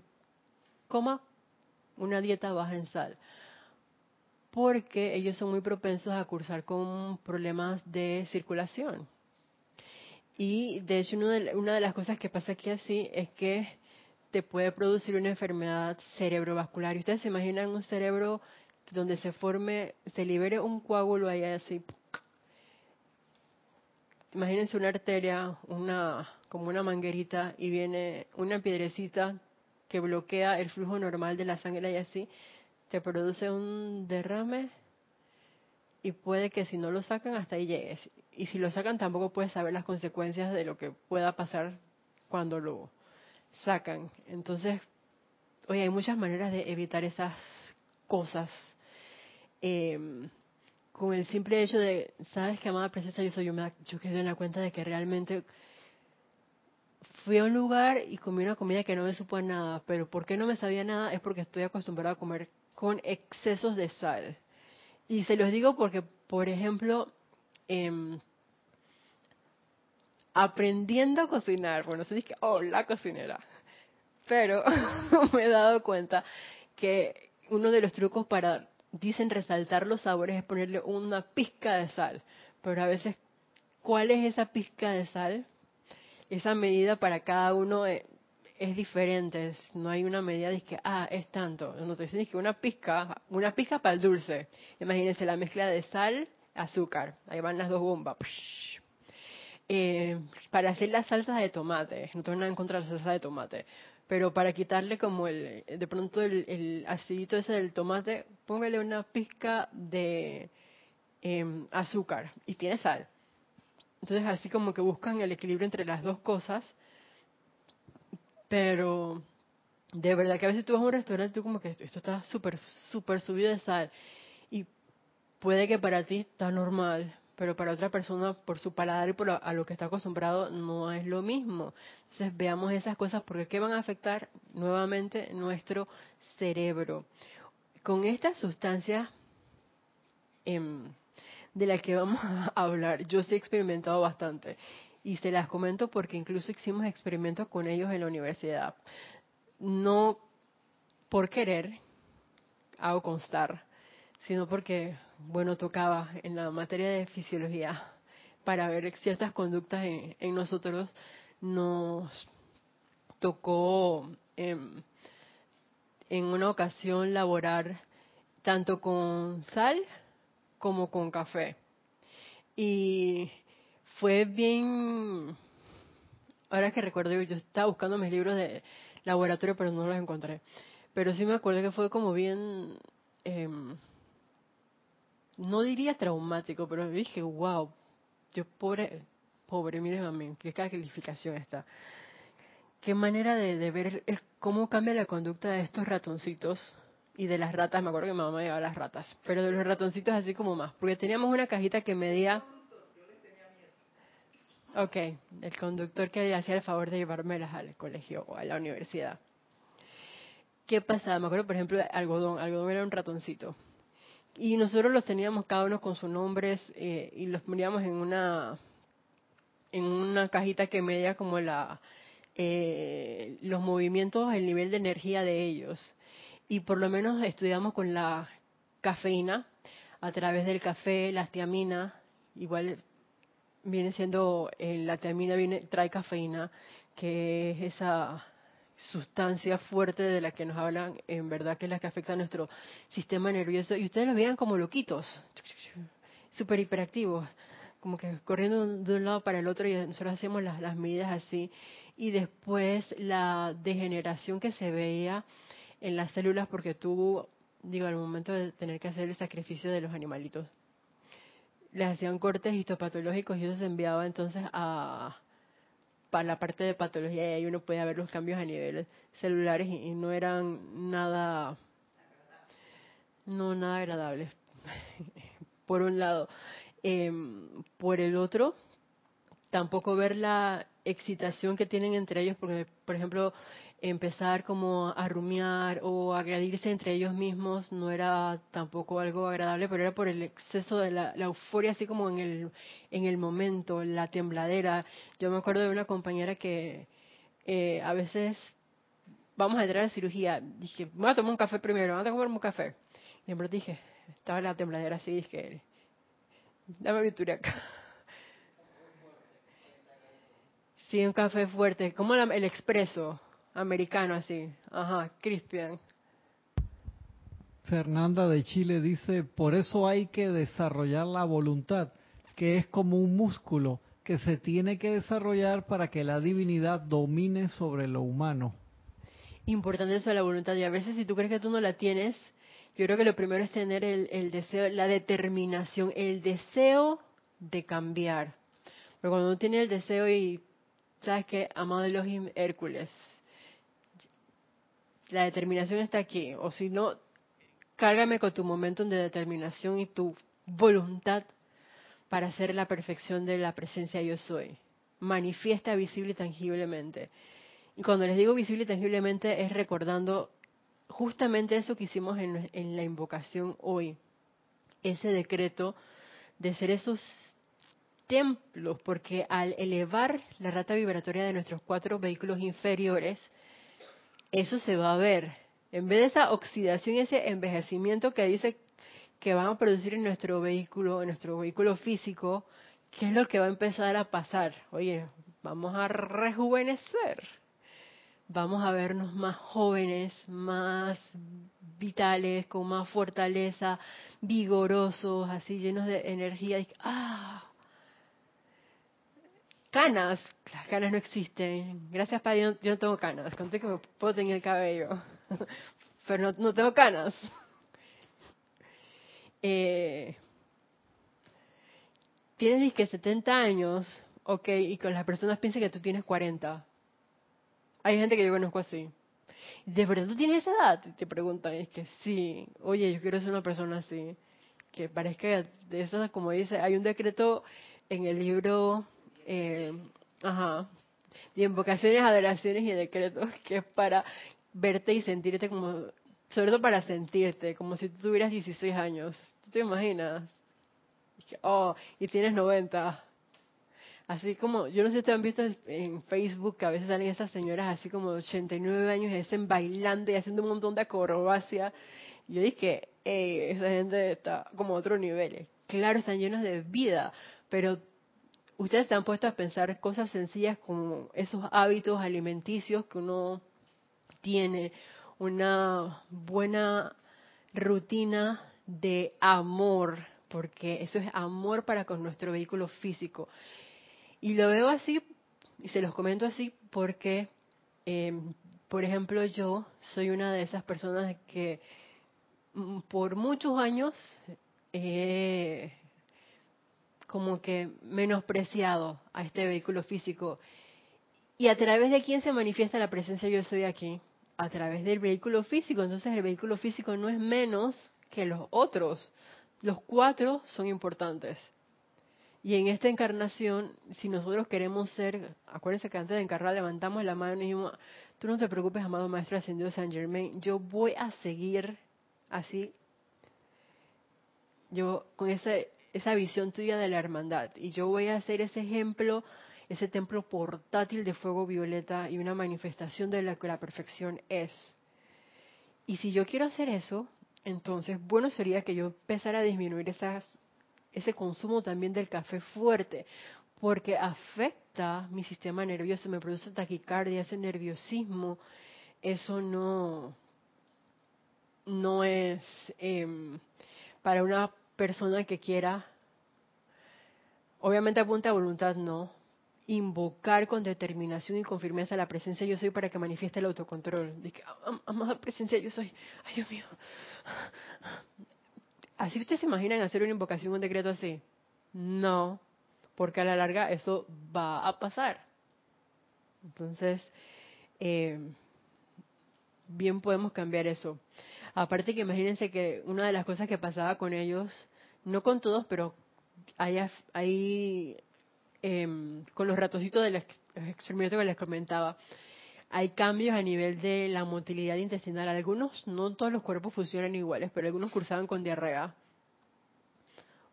Coma una dieta baja en sal. Porque ellos son muy propensos a cursar con problemas de circulación. Y de hecho una de las cosas que pasa aquí así es que te puede producir una enfermedad cerebrovascular. Y ustedes se imaginan un cerebro donde se forme, se libere un coágulo ahí así. Imagínense una arteria, una como una manguerita y viene una piedrecita que bloquea el flujo normal de la sangre y así te produce un derrame y puede que si no lo sacan hasta ahí llegues. Y si lo sacan tampoco puedes saber las consecuencias de lo que pueda pasar cuando lo sacan. Entonces, oye, hay muchas maneras de evitar esas cosas. Eh, con el simple hecho de, ¿sabes qué, amada presencia? Yo soy yo, me, yo quedé en la cuenta de que realmente fui a un lugar y comí una comida que no me supo nada, pero ¿por qué no me sabía nada? Es porque estoy acostumbrada a comer con excesos de sal. Y se los digo porque, por ejemplo, eh, aprendiendo a cocinar, bueno, se dice, oh, la cocinera, pero *laughs* me he dado cuenta que uno de los trucos para, dicen, resaltar los sabores es ponerle una pizca de sal, pero a veces, ¿cuál es esa pizca de sal? Esa medida para cada uno es, diferente, no hay una medida de que, ah, es tanto, no te dicen que una pizca, una pizca para el dulce, imagínense la mezcla de sal, azúcar, ahí van las dos bombas, eh, para hacer las salsas de tomate. No tengo nada en contra de la salsa de tomate. Pero para quitarle como el, de pronto el, acidito ese del tomate, póngale una pizca de em, azúcar y tiene sal. Entonces así como que buscan el equilibrio entre las dos cosas. Pero de verdad que a veces tú vas a un restaurante tú como que esto está súper, súper subido de sal. Y puede que para ti está normal, pero para otra persona, por su paladar y por a lo que está acostumbrado, no es lo mismo. Entonces veamos esas cosas porque ¿qué van a afectar nuevamente nuestro cerebro? Con esta sustancia em, de la que vamos a *laughs* hablar, yo sí he experimentado bastante y se las comento porque incluso hicimos experimentos con ellos en la universidad. No por querer, hago constar, sino porque bueno, tocaba en la materia de fisiología para ver ciertas conductas en, nosotros, nos tocó em, en una ocasión laborar tanto con sal como con café. Y fue bien, ahora que recuerdo, yo estaba buscando mis libros de laboratorio, pero no los encontré. Pero sí me acuerdo que fue como bien... Eh, no diría traumático, pero dije, wow, yo pobre, pobre, miren a mí, qué calificación está. Qué manera de, ver cómo cambia la conducta de estos ratoncitos y de las ratas, me acuerdo que mi mamá llevaba las ratas, pero de los ratoncitos así como más, porque teníamos una cajita que medía... Ok, el conductor que hacía el favor de llevármelas al colegio o a la universidad. ¿Qué pasaba? Me acuerdo, por ejemplo, de algodón. Algodón era un ratoncito. Y nosotros los teníamos cada uno con sus nombres eh, y los poníamos en una en una cajita que medía como la eh, los movimientos, el nivel de energía de ellos. Y por lo menos estudiamos con la cafeína, a través del café, la tiamina, igual viene siendo, eh, la tiamina viene, trae cafeína, que es esa sustancia fuerte de la que nos hablan, en verdad que es la que afecta a nuestro sistema nervioso. Y ustedes los vean como loquitos, súper hiperactivos, como que corriendo de un lado para el otro y nosotros hacemos las, las medidas así. Y después la degeneración que se veía en las células porque tuvo, digo, al momento de tener que hacer el sacrificio de los animalitos, les hacían cortes histopatológicos y eso se enviaba entonces a la parte de patología y ahí uno puede ver los cambios a niveles celulares y, no eran nada no nada agradables *laughs* por un lado. Em, por el otro tampoco ver la excitación que tienen entre ellos porque por ejemplo empezar como a rumiar o a agradirse entre ellos mismos no era tampoco algo agradable, pero era por el exceso de la, euforia, así como en el, en el momento, la tembladera. Yo me acuerdo de una compañera que eh, a veces vamos a entrar a cirugía, dije, voy a tomar un café primero, vamos a tomar un café. Y de dije, estaba la tembladera así, dije, dame acá. *laughs* Sí, un café fuerte, como el expreso americano así. Ajá, Cristian. Fernanda de Chile dice, por eso hay que desarrollar la voluntad, que es como un músculo que se tiene que desarrollar para que la divinidad domine sobre lo humano. Importante eso de la voluntad. Y a veces si tú crees que tú no la tienes, yo creo que lo primero es tener el, el deseo, la determinación, el deseo de cambiar. Pero cuando uno tiene el deseo y, ¿sabes que Amado Elohim Hércules, la determinación está aquí, o si no, cárgame con tu momento de determinación y tu voluntad para hacer la perfección de la presencia yo soy. Manifiesta visible y tangiblemente. Y cuando les digo visible y tangiblemente es recordando justamente eso que hicimos en, en la invocación hoy, ese decreto de ser esos templos, porque al elevar la rata vibratoria de nuestros cuatro vehículos inferiores, eso se va a ver. En vez de esa oxidación y ese envejecimiento que dice que van a producir en nuestro vehículo, en nuestro vehículo físico, ¿qué es lo que va a empezar a pasar? Oye, vamos a rejuvenecer. Vamos a vernos más jóvenes, más vitales, con más fortaleza, vigorosos, así llenos de energía. Y, ¡Ah! Canas, las canas no existen. Gracias Padre, yo, yo no tengo canas. Conté que puedo tener el cabello, *laughs* pero no, tengo canas. *laughs* Eh, tienes que 70 años, ok, y con las personas piensan que tú tienes 40. Hay gente que yo conozco así. ¿De verdad tú tienes esa edad? Te preguntan, es que sí, oye, yo quiero ser una persona así. Que parezca de esas, como dice, hay un decreto en el libro eh, ajá, y invocaciones, adoraciones y decretos, que es para verte y sentirte como, sobre todo para sentirte, como si tú tuvieras 16 años. ¿Tú te imaginas? Oh, y tienes 90. Así como, yo no sé si ustedes han visto en Facebook que a veces salen esas señoras así como de 89 años y estén bailando y haciendo un montón de acrobacia. Y yo dije, esa gente está como a otro nivel. Claro, están llenos de vida, pero ustedes se han puesto a pensar cosas sencillas como esos hábitos alimenticios que uno tiene, una buena rutina de amor, porque eso es amor para con nuestro vehículo físico. Y lo veo así, y se los comento así, porque, eh, por ejemplo, yo soy una de esas personas que mm, por muchos años he como que menospreciado a este vehículo físico. ¿Y a través de quién se manifiesta la presencia yo soy aquí? A través del vehículo físico. Entonces el vehículo físico no es menos que los otros. Los cuatro son importantes. Y en esta encarnación, si nosotros queremos ser, acuérdense que antes de encarnar levantamos la mano y dijimos, tú no te preocupes, amado Maestro Ascendido San Germain, yo voy a seguir así, yo con ese, esa visión tuya de la hermandad, y yo voy a hacer ese ejemplo, ese templo portátil de fuego violeta y una manifestación de lo que la perfección es. Y si yo quiero hacer eso, entonces bueno sería que yo empezara a disminuir ese consumo también del café fuerte, porque afecta mi sistema nervioso, me produce taquicardia, ese nerviosismo, eso no, no es em, para una persona que quiera, obviamente a punta de voluntad no, invocar con determinación y con firmeza la presencia yo soy para que manifieste el autocontrol. amada presencia yo soy, ay Dios mío, ¿Así ustedes se imaginan hacer una invocación, un decreto así? No, porque a la larga eso va a pasar. Entonces, eh, bien podemos cambiar eso. Aparte que imagínense que una de las cosas que pasaba con ellos, no con todos, pero hay, em, con los ratocitos del experimento que les comentaba, hay cambios a nivel de la motilidad intestinal. Algunos, no todos los cuerpos funcionan iguales, pero algunos cursaban con diarrea.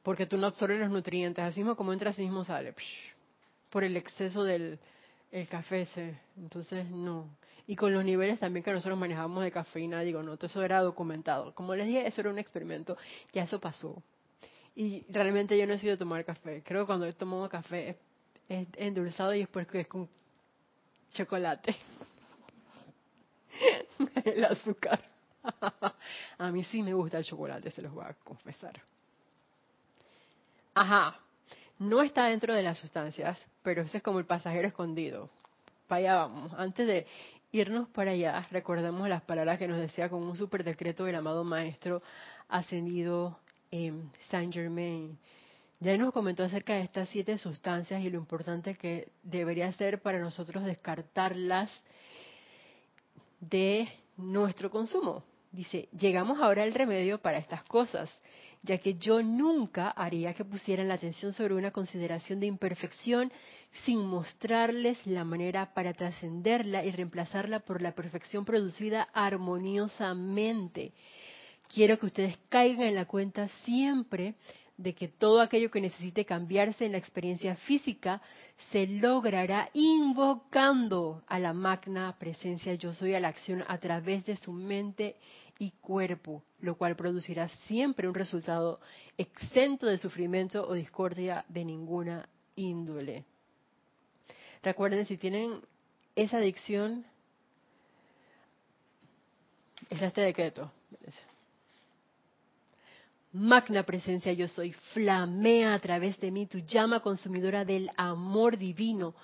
Porque tú no absorbes los nutrientes, así mismo como entra, así mismo sale. por el exceso del el café. Entonces, no. Y con los niveles también que nosotros manejamos de cafeína, digo, no, todo eso era documentado. Como les dije, eso era un experimento, ya eso pasó. Y realmente yo no he sido tomar café. Creo que cuando he tomado café es, endulzado y después es con chocolate. *laughs* el azúcar. *laughs* a mí sí me gusta el chocolate, se los voy a confesar. Ajá, no está dentro de las sustancias, pero ese es como el pasajero escondido. Para allá vamos. Antes de irnos para allá, recordemos las palabras que nos decía con un super decreto del amado Maestro ascendido en Saint Germain. Ya nos comentó acerca de estas siete sustancias y lo importante que debería ser para nosotros descartarlas de nuestro consumo. Dice, llegamos ahora al remedio para estas cosas, ya que yo nunca haría que pusieran la atención sobre una consideración de imperfección sin mostrarles la manera para trascenderla y reemplazarla por la perfección producida armoniosamente. Quiero que ustedes caigan en la cuenta siempre de que todo aquello que necesite cambiarse en la experiencia física se logrará invocando a la magna presencia yo soy a la acción a través de su mente y cuerpo, lo cual producirá siempre un resultado exento de sufrimiento o discordia de ninguna índole. Recuerden, si tienen esa adicción, es este decreto. Magna presencia yo soy, flamea a través de mí tu llama consumidora del amor divino.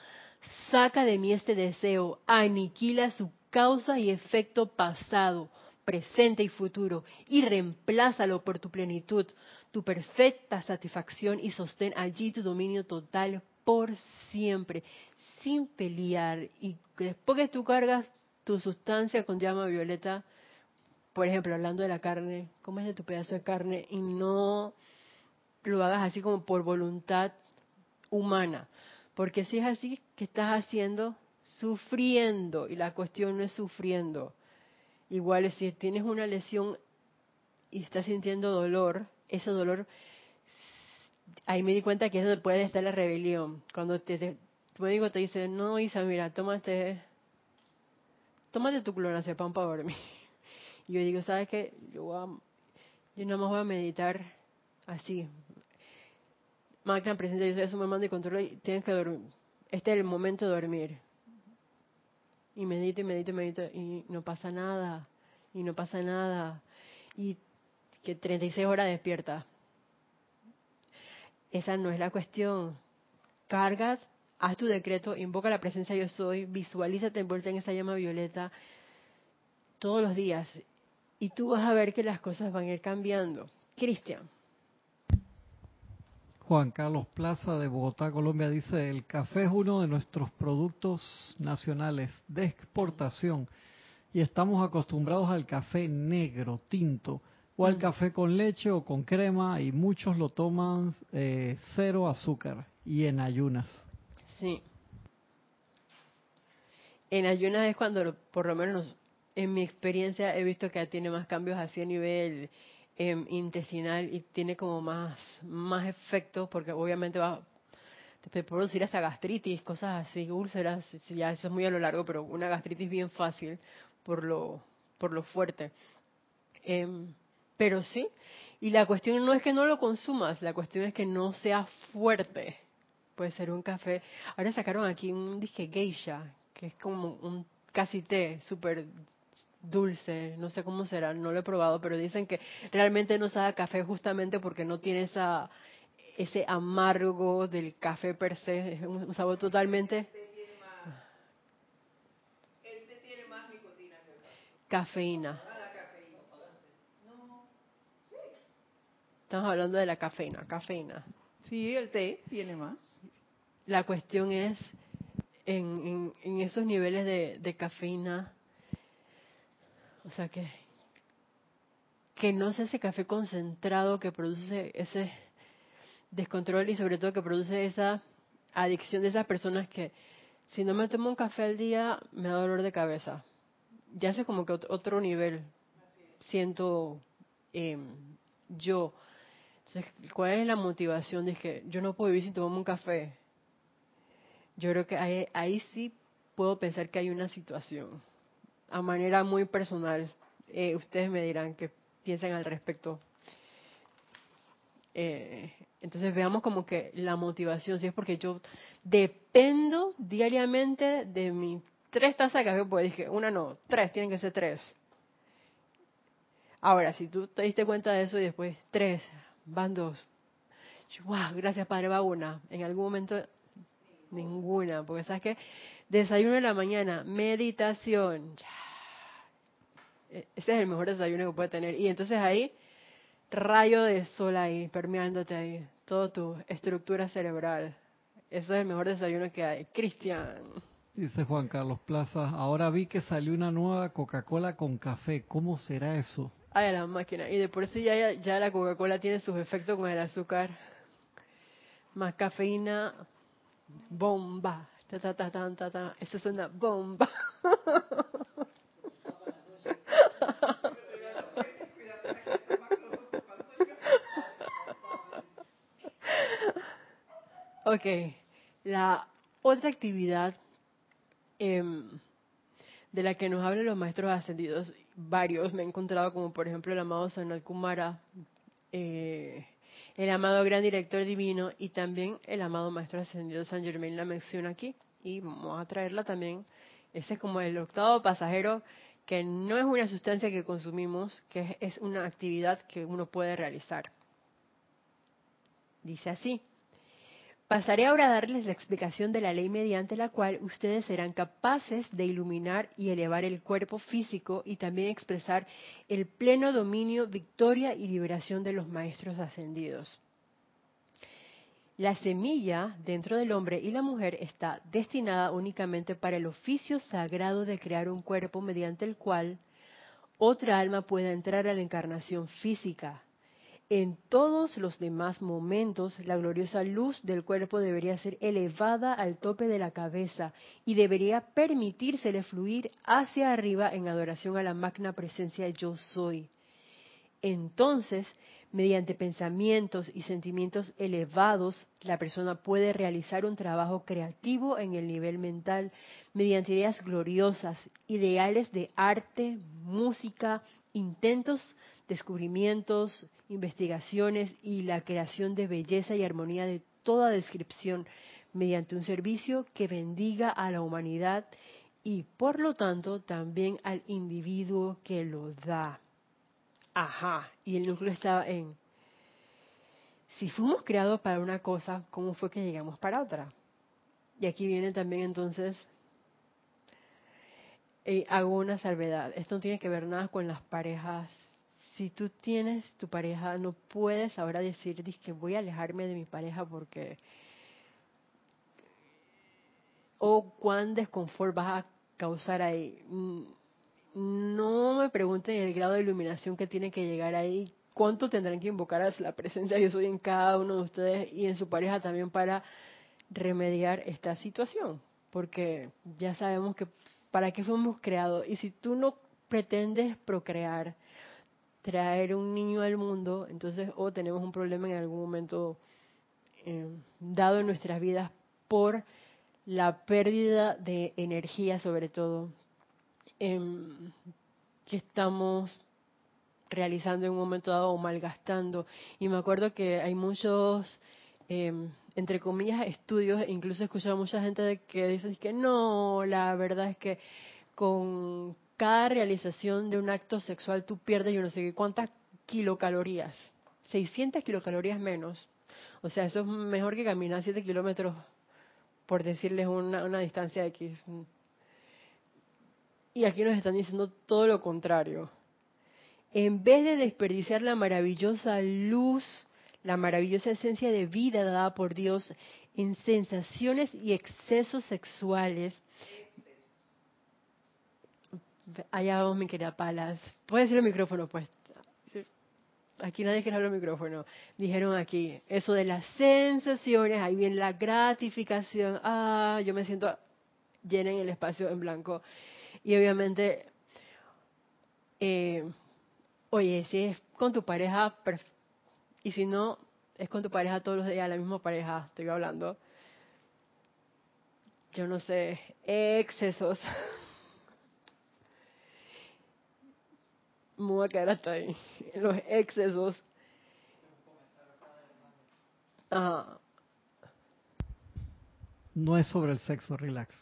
Saca de mí este deseo, aniquila su causa y efecto pasado, presente y futuro, y reemplázalo por tu plenitud, tu perfecta satisfacción y sostén allí tu dominio total por siempre, sin pelear. Y después que tú cargas tu sustancia con llama violeta, por ejemplo, hablando de la carne, comes de tu pedazo de carne y no lo hagas así como por voluntad humana. Porque si es así, que estás haciendo? Sufriendo. Y la cuestión no es sufriendo. Igual si tienes una lesión y estás sintiendo dolor, ese dolor, ahí me di cuenta que eso puede estar la rebelión. Cuando te, tu médico te dice, no, Isa, mira, tómate, tómate tu clonazepam para dormir yo digo, ¿sabes qué? Yo, voy a, yo nada más voy a meditar así. Magna presente, yo soy eso me mando y controlo y tienes que dormir. Este es el momento de dormir. Y medito y medito y medito y no pasa nada. Y no pasa nada. Y que 36 horas despierta. Esa no es la cuestión. Cargas, haz tu decreto, invoca la presencia yo soy, visualízate envuelta en esa llama violeta todos los días y tú vas a ver que las cosas van a ir cambiando. Cristian. Juan Carlos Plaza de Bogotá, Colombia dice, el café es uno de nuestros productos nacionales de exportación y estamos acostumbrados al café negro, tinto. o al café con leche o con crema y muchos lo toman eh, cero azúcar y en ayunas. Sí. En ayunas es cuando, por lo menos en mi experiencia, he visto que tiene más cambios así a nivel em, intestinal y tiene como más, más efectos, porque obviamente va a producir hasta gastritis, cosas así, úlceras, ya eso es muy a lo largo, pero una gastritis bien fácil por lo, por lo fuerte. Em, pero sí, y la cuestión no es que no lo consumas, la cuestión es que no sea fuerte. Puede ser un café. Ahora sacaron aquí un disque geisha, que es como un casi té, súper dulce, no sé cómo será, no lo he probado, pero dicen que realmente no sabe café justamente porque no tiene esa ese amargo del café per se, es un, sabor totalmente Este tiene más nicotina que el cafeína. Estamos hablando de la cafeína, cafeína. Sí, el té tiene más. La cuestión es, en, en, esos niveles de, de, cafeína, o sea, que, que no sea ese café concentrado que produce ese descontrol y sobre todo que produce esa adicción de esas personas que si no me tomo un café al día me da dolor de cabeza. Ya es como que otro nivel siento eh, yo entonces, ¿cuál es la motivación? de que yo no puedo vivir sin tomarme un café. Yo creo que ahí, ahí sí puedo pensar que hay una situación. A manera muy personal, eh, ustedes me dirán qué piensan al respecto. Eh, entonces veamos como que la motivación, si es porque yo dependo diariamente de mis tres tazas de café, pues dije, una no, tres, tienen que ser tres. Ahora, si tú te diste cuenta de eso y después tres, van dos. Wow, gracias Padre, va una. En algún momento ninguna, porque sabes que desayuno en la mañana, meditación. E-, ese es el mejor desayuno que puede tener. Y entonces ahí, rayo de sol ahí, permeándote ahí, toda tu estructura cerebral. Ese es el mejor desayuno que hay. Cristian. Dice Juan Carlos Plaza, ahora vi que salió una nueva Coca-Cola con café. ¿Cómo será eso? Ay, la máquina. Y de por sí ya, ya la Coca-Cola tiene sus efectos con el azúcar. Más cafeína, bomba. Ta, ta, ta, ta, ta, ta. Es una bomba. ok, la otra actividad eh, de la que nos hablan los maestros ascendidos, varios me he encontrado, como por ejemplo el amado Sanal Kumara, eh, el amado Gran Director Divino y también el amado Maestro Ascendido San Germain la menciona aquí y vamos a traerla también. Ese es como el octavo pasajero que no es una sustancia que consumimos, que es una actividad que uno puede realizar. Dice así, Pasaré ahora a darles la explicación de la ley mediante la cual ustedes serán capaces de iluminar y elevar el cuerpo físico y también expresar el pleno dominio, victoria y liberación de los maestros ascendidos. La semilla dentro del hombre y la mujer está destinada únicamente para el oficio sagrado de crear un cuerpo mediante el cual otra alma pueda entrar a la encarnación física, en todos los demás momentos, la gloriosa luz del cuerpo debería ser elevada al tope de la cabeza y debería permitírsele fluir hacia arriba en adoración a la magna presencia yo soy. Entonces, mediante pensamientos y sentimientos elevados, la persona puede realizar un trabajo creativo en el nivel mental mediante ideas gloriosas, ideales de arte, música, intentos, descubrimientos, investigaciones y la creación de belleza y armonía de toda descripción mediante un servicio que bendiga a la humanidad y por lo tanto también al individuo que lo da. Ajá, y el núcleo estaba en, si fuimos creados para una cosa, ¿cómo fue que llegamos para otra? Y aquí viene también entonces, eh, hago una salvedad, esto no tiene que ver nada con las parejas. Si tú tienes tu pareja, no puedes ahora decir que voy a alejarme de mi pareja porque... O cuán desconfort vas a causar ahí. No me pregunten el grado de iluminación que tiene que llegar ahí, cuánto tendrán que invocar la presencia de yo soy en cada uno de ustedes y en su pareja también para remediar esta situación, porque ya sabemos que para qué fuimos creados y si tú no pretendes procrear, traer un niño al mundo, entonces o tenemos un problema en algún momento eh, dado en nuestras vidas por la pérdida de energía sobre todo em, que estamos realizando en un momento dado o malgastando. Y me acuerdo que hay muchos, em, entre comillas, estudios, incluso he escuchado a mucha gente que dice que no, la verdad es que con cada realización de un acto sexual tú pierdes yo no sé qué cuántas kilocalorías, 600 kilocalorías menos. O sea, eso es mejor que caminar 7 kilómetros, por decirles una, una distancia X. Y aquí nos están diciendo todo lo contrario en vez de desperdiciar la maravillosa luz, la maravillosa esencia de vida dada por Dios en sensaciones y excesos sexuales, allá vamos mi querida Palas, puede decir el micrófono pues, aquí nadie quiere hablar el micrófono, dijeron aquí, eso de las sensaciones, ahí viene la gratificación, ah, yo me siento llena en el espacio en blanco, y obviamente eh, Oye, si es con tu pareja, y si no, es con tu pareja todos los días, la misma pareja, estoy hablando. Yo no sé, excesos. *laughs* Me voy a quedar hasta ahí. *laughs* Los excesos. Ajá. No es sobre el sexo, relax.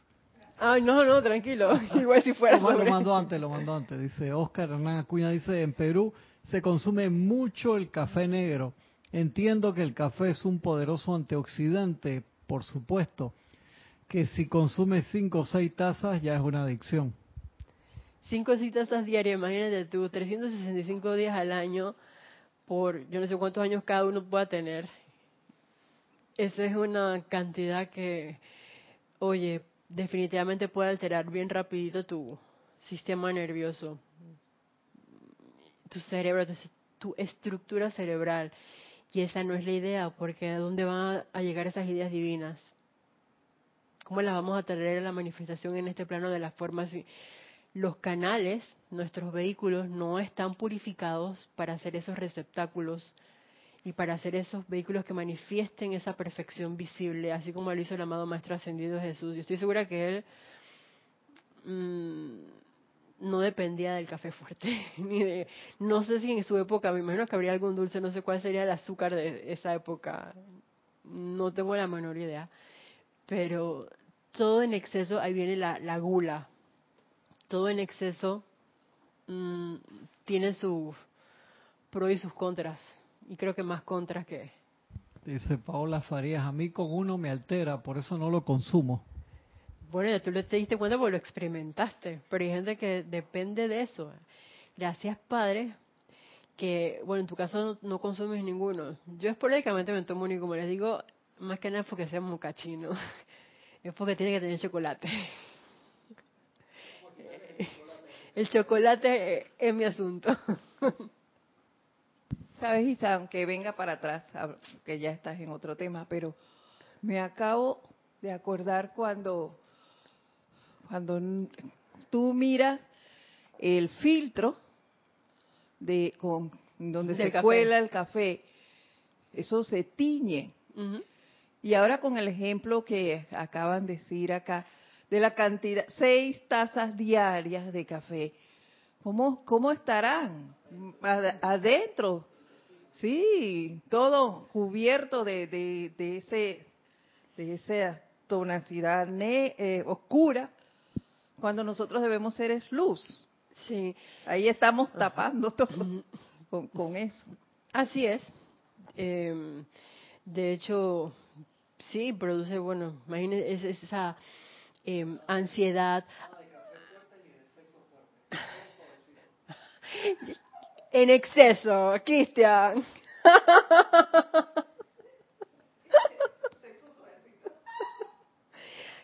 Ay, no, no, tranquilo. *laughs* Igual si fuera Lo mandó antes, lo mandó antes. Dice Oscar Hernán Acuña, dice, en Perú se consume mucho el café negro. Entiendo que el café es un poderoso antioxidante, por supuesto, que si consume cinco o seis tazas ya es una adicción. Cinco tazas diarias, imagínate tú, 365 días al año, por yo no sé cuántos años cada uno pueda tener. Esa es una cantidad que, oye, definitivamente puede alterar bien rapidito tu sistema nervioso, tu cerebro, tu, estructura cerebral. Y esa no es la idea, porque ¿a dónde van a llegar esas ideas divinas? ¿Cómo las vamos a traer a la manifestación en este plano de las formas? Los canales, nuestros vehículos, no están purificados para hacer esos receptáculos y para hacer esos vehículos que manifiesten esa perfección visible, así como lo hizo el amado Maestro Ascendido Jesús. Yo estoy segura que él mm, no dependía del café fuerte, *laughs* no sé si en su época, me imagino que habría algún dulce, no sé cuál sería el azúcar de esa época, no tengo la menor idea, pero todo en exceso, ahí viene la, gula, todo en exceso mm, tiene sus pros y sus contras y creo que más contras que... Dice Paola Farías, a mí con uno me altera, por eso no lo consumo. Bueno, tú te diste cuenta porque lo experimentaste, pero hay gente que depende de eso. Gracias, Padre, que, bueno, en tu caso no, consumes ninguno. Yo esporádicamente me tomo uno y como les digo, más que nada es porque sea mocachino. *laughs* Es porque tiene que tener chocolate. El chocolate es mi asunto. *laughs* Sabes, Isa, aunque venga para atrás, que ya estás en otro tema, pero me acabo de acordar cuando, cuando tú miras el filtro de con donde se cuela el café, eso se tiñe. Y ahora con el ejemplo que acaban de decir acá, de la cantidad, seis tazas diarias de café, ¿cómo, cómo estarán adentro? Sí, todo cubierto de, de, ese de esa tonacidad eh, oscura, cuando nosotros debemos ser es luz. Sí. Ahí estamos tapando todo con, con eso. Así es. Em, de hecho, sí, produce, bueno, imagínense esa em, ansiedad. en exceso, Cristian.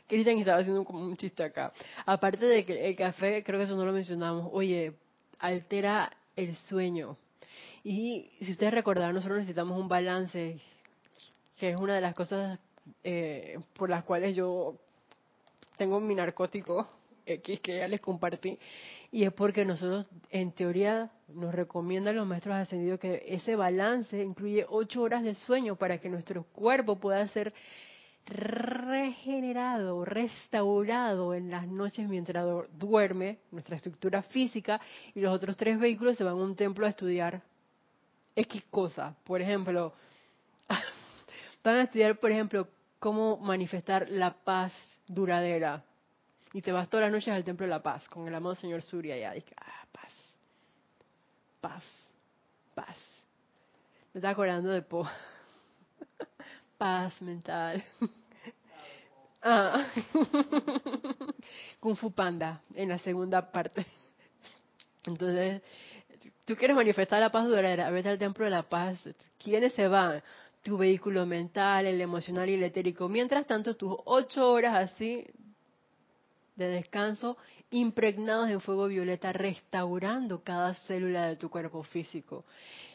Cristian estaba haciendo como un chiste acá. Aparte de que el café, creo que eso no lo mencionamos, oye, altera el sueño. Y si ustedes recordarán, nosotros necesitamos un balance, que es una de las cosas eh, por las cuales yo tengo mi narcótico X que ya les compartí, y es porque nosotros, en teoría, nos recomiendan los maestros ascendidos que ese balance incluye ocho horas de sueño para que nuestro cuerpo pueda ser regenerado, restaurado en las noches mientras duerme, nuestra estructura física, y los otros tres vehículos se van a un templo a estudiar X cosa. Por ejemplo, *laughs* van a estudiar, por ejemplo, cómo manifestar la paz duradera. Y te vas todas las noches al Templo de la Paz con el amado Señor Surya y ahí, ah, paz, paz, paz. Me estaba acordando de Po. *laughs* paz mental. *laughs* ah. *laughs* Kung Fu Panda, en la segunda parte. Entonces, tú quieres manifestar la paz duradera, vete al Templo de la Paz. ¿Quiénes se van? Tu vehículo mental, el emocional y el etérico. Mientras tanto, tus ocho horas así de descanso impregnados en fuego violeta, restaurando cada célula de tu cuerpo físico.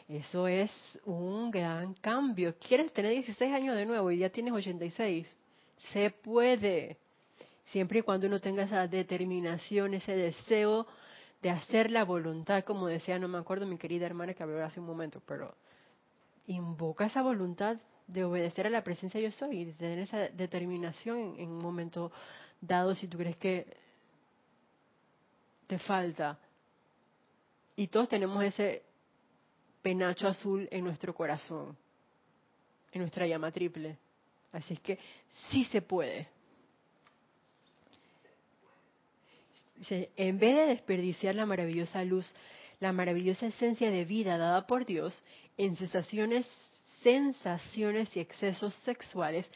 Eso es un gran cambio. ¿Quieres tener 16 años de nuevo y ya tienes 86? Se puede, siempre y cuando uno tenga esa determinación, ese deseo de hacer la voluntad, como decía, no me acuerdo mi querida hermana que habló hace un momento, pero invoca esa voluntad de obedecer a la presencia yo soy, de tener esa determinación en, un momento dado si tú crees que te falta. Y todos tenemos ese penacho azul en nuestro corazón, en nuestra llama triple. Así es que sí se puede. En vez de desperdiciar la maravillosa luz, la maravillosa esencia de vida dada por Dios en sensaciones sensaciones y excesos sexuales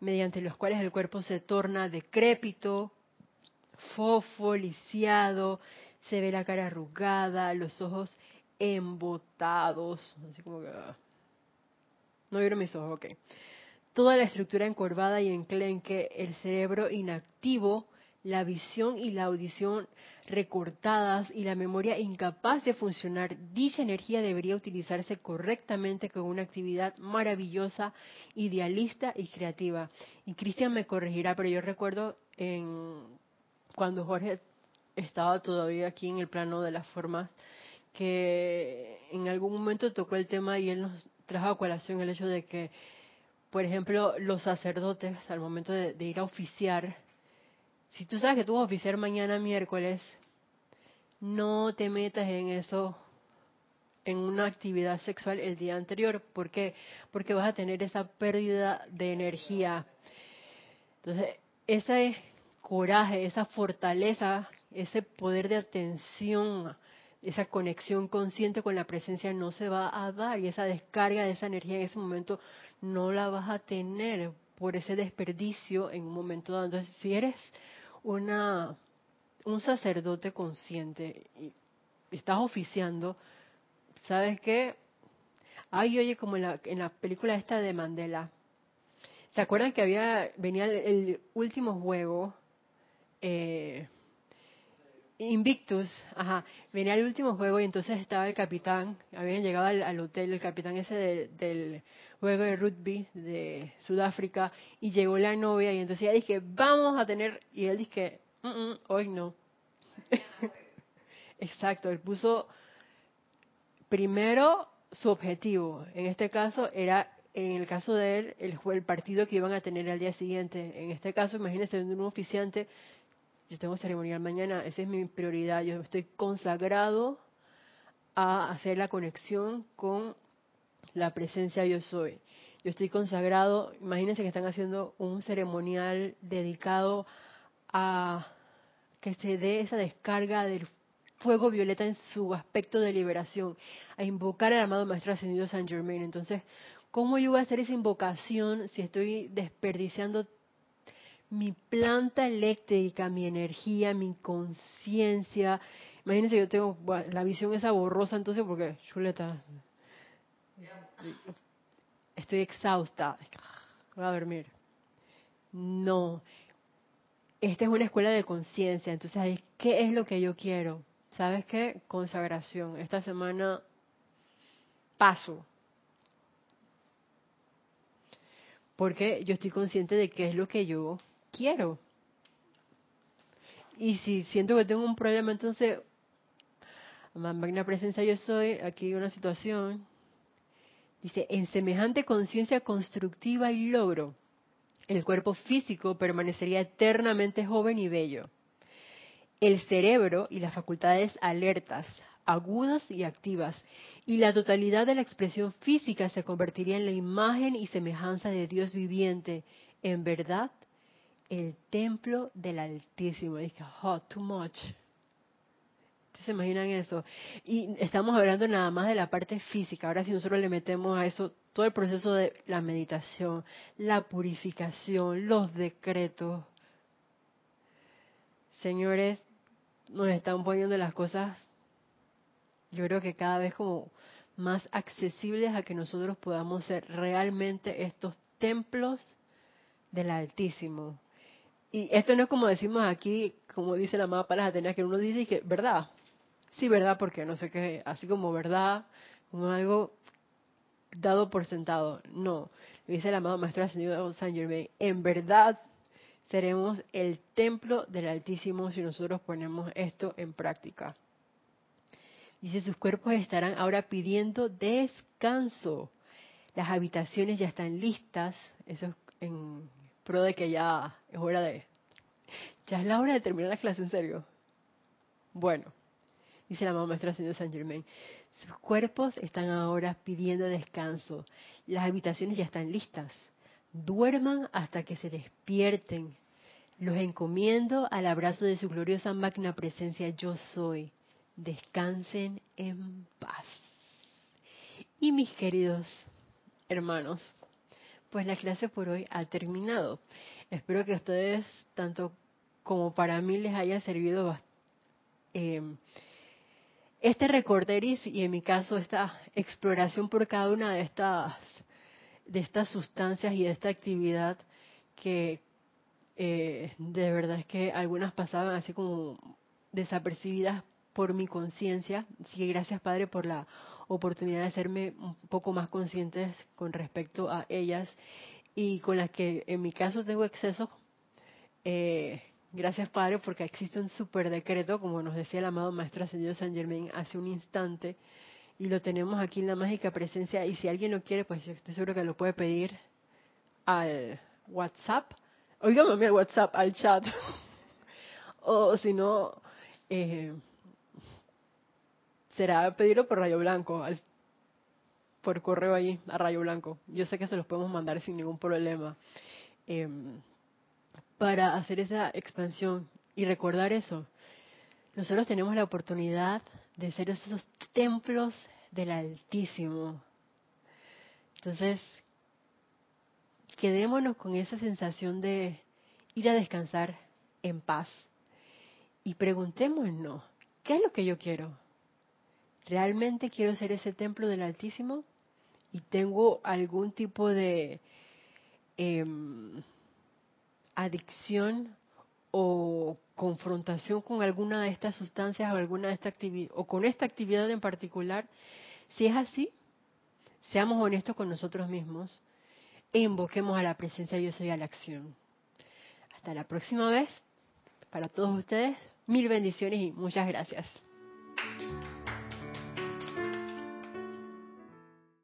mediante los cuales el cuerpo se torna decrépito, fofo, lisiado, se ve la cara arrugada, los ojos embotados, así como que... Ah. No vieron mis ojos, ok. Toda la estructura encorvada y enclenque, el cerebro inactivo, la visión y la audición recortadas y la memoria incapaz de funcionar, dicha energía debería utilizarse correctamente con una actividad maravillosa, idealista y creativa. Y Cristian me corregirá, pero yo recuerdo en cuando Jorge estaba todavía aquí en el plano de las formas, que en algún momento tocó el tema y él nos trajo a colación el hecho de que, por ejemplo, los sacerdotes al momento de, de ir a oficiar, si tú sabes que tú vas a oficiar mañana miércoles, no te metas en eso, en una actividad sexual el día anterior. ¿Por qué? Porque vas a tener esa pérdida de energía. Entonces, ese coraje, esa fortaleza, ese poder de atención, esa conexión consciente con la presencia no se va a dar y esa descarga de esa energía en ese momento no la vas a tener por ese desperdicio en un momento dado. Entonces, si eres una, un sacerdote consciente y estás oficiando, ¿sabes qué? Ay, oye, como en la, en la película esta de Mandela. ¿Se acuerdan que había venía el, último juego? Eh, Invictus, ajá, venía el último juego y entonces estaba el capitán, habían llegado al, hotel, el capitán ese del juego de rugby de Sudáfrica y llegó la novia y entonces ella dije, vamos a tener, y él dije, hoy no. *laughs* Exacto, él puso primero su objetivo, en este caso era, en el caso de él, el, el partido que iban a tener al día siguiente, en este caso imagínense un oficiante yo tengo ceremonial mañana, esa es mi prioridad, yo estoy consagrado a hacer la conexión con la presencia yo soy. Yo estoy consagrado, imagínense que están haciendo un ceremonial dedicado a que se dé esa descarga del fuego violeta en su aspecto de liberación, a invocar al amado Maestro Ascendido San Germain. Entonces, ¿cómo yo voy a hacer esa invocación si estoy desperdiciando mi planta eléctrica, mi energía, mi conciencia. Imagínense, yo tengo la visión esa borrosa, entonces, porque, chuleta, estoy exhausta, voy a dormir. No, esta es una escuela de conciencia, entonces ¿qué es lo que yo quiero? ¿Sabes qué? Consagración. Esta semana paso. Porque yo estoy consciente de qué es lo que yo quiero. Y si siento que tengo un problema, entonces, magna presencia yo soy, aquí una situación, dice, en semejante conciencia constructiva y logro, el cuerpo físico permanecería eternamente joven y bello. El cerebro y las facultades alertas, agudas y activas, y la totalidad de la expresión física se convertiría en la imagen y semejanza de Dios viviente, en verdad, el templo del Altísimo. Dice, oh, too much. ¿Se imaginan eso? Y estamos hablando nada más de la parte física. Ahora si nosotros le metemos a eso todo el proceso de la meditación, la purificación, los decretos. Señores, nos están poniendo las cosas, yo creo que cada vez como más accesibles a que nosotros podamos ser realmente estos templos del Altísimo. Y esto no es como decimos aquí, como dice la amada para Atenas, que uno dice que, ¿verdad? Sí, ¿verdad? Porque no sé qué, así como verdad, como algo dado por sentado. No, dice el amado Maestro Ascendido San Germain, en verdad seremos el templo del Altísimo si nosotros ponemos esto en práctica. Dice, sus cuerpos estarán ahora pidiendo descanso. Las habitaciones ya están listas. Eso es en pro de que ya es hora de... Ya es la hora de terminar la clase, en serio. Bueno, dice el amado Maestro Ascendido San Germain. Sus cuerpos están ahora pidiendo descanso. Las habitaciones ya están listas. Duerman hasta que se despierten. Los encomiendo al abrazo de su gloriosa magna presencia yo soy. Descansen en paz. Y mis queridos hermanos, pues la clase por hoy ha terminado. Espero que ustedes, tanto como para mí, les haya servido eh, este recorderis y en mi caso esta exploración por cada una de estas de estas sustancias y de esta actividad que eh, de verdad es que algunas pasaban así como desapercibidas por mi conciencia. Así que gracias Padre por la oportunidad de hacerme un poco más conscientes con respecto a ellas y con las que en mi caso tengo exceso. Eh, Gracias, Padre, porque existe un super decreto, como nos decía el amado Maestro Ascendido San Germain hace un instante, y lo tenemos aquí en la mágica presencia. Y si alguien lo quiere, pues estoy seguro que lo puede pedir al WhatsApp. Oígame al WhatsApp, al chat. *laughs* o si no, eh, será pedirlo por Rayo Blanco, por correo ahí a Rayo Blanco. Yo sé que se los podemos mandar sin ningún problema. Eh, para hacer esa expansión y recordar eso. Nosotros tenemos la oportunidad de ser esos templos del Altísimo. Entonces, quedémonos con esa sensación de ir a descansar en paz y preguntémonos, ¿qué es lo que yo quiero? ¿Realmente quiero ser ese templo del Altísimo? ¿Y tengo algún tipo de... Eh, adicción o confrontación con alguna de estas sustancias o alguna de esta actividad o con esta actividad en particular, si es así, seamos honestos con nosotros mismos e invoquemos a la presencia yo soy a la acción. Hasta la próxima vez, para todos ustedes, mil bendiciones y muchas gracias.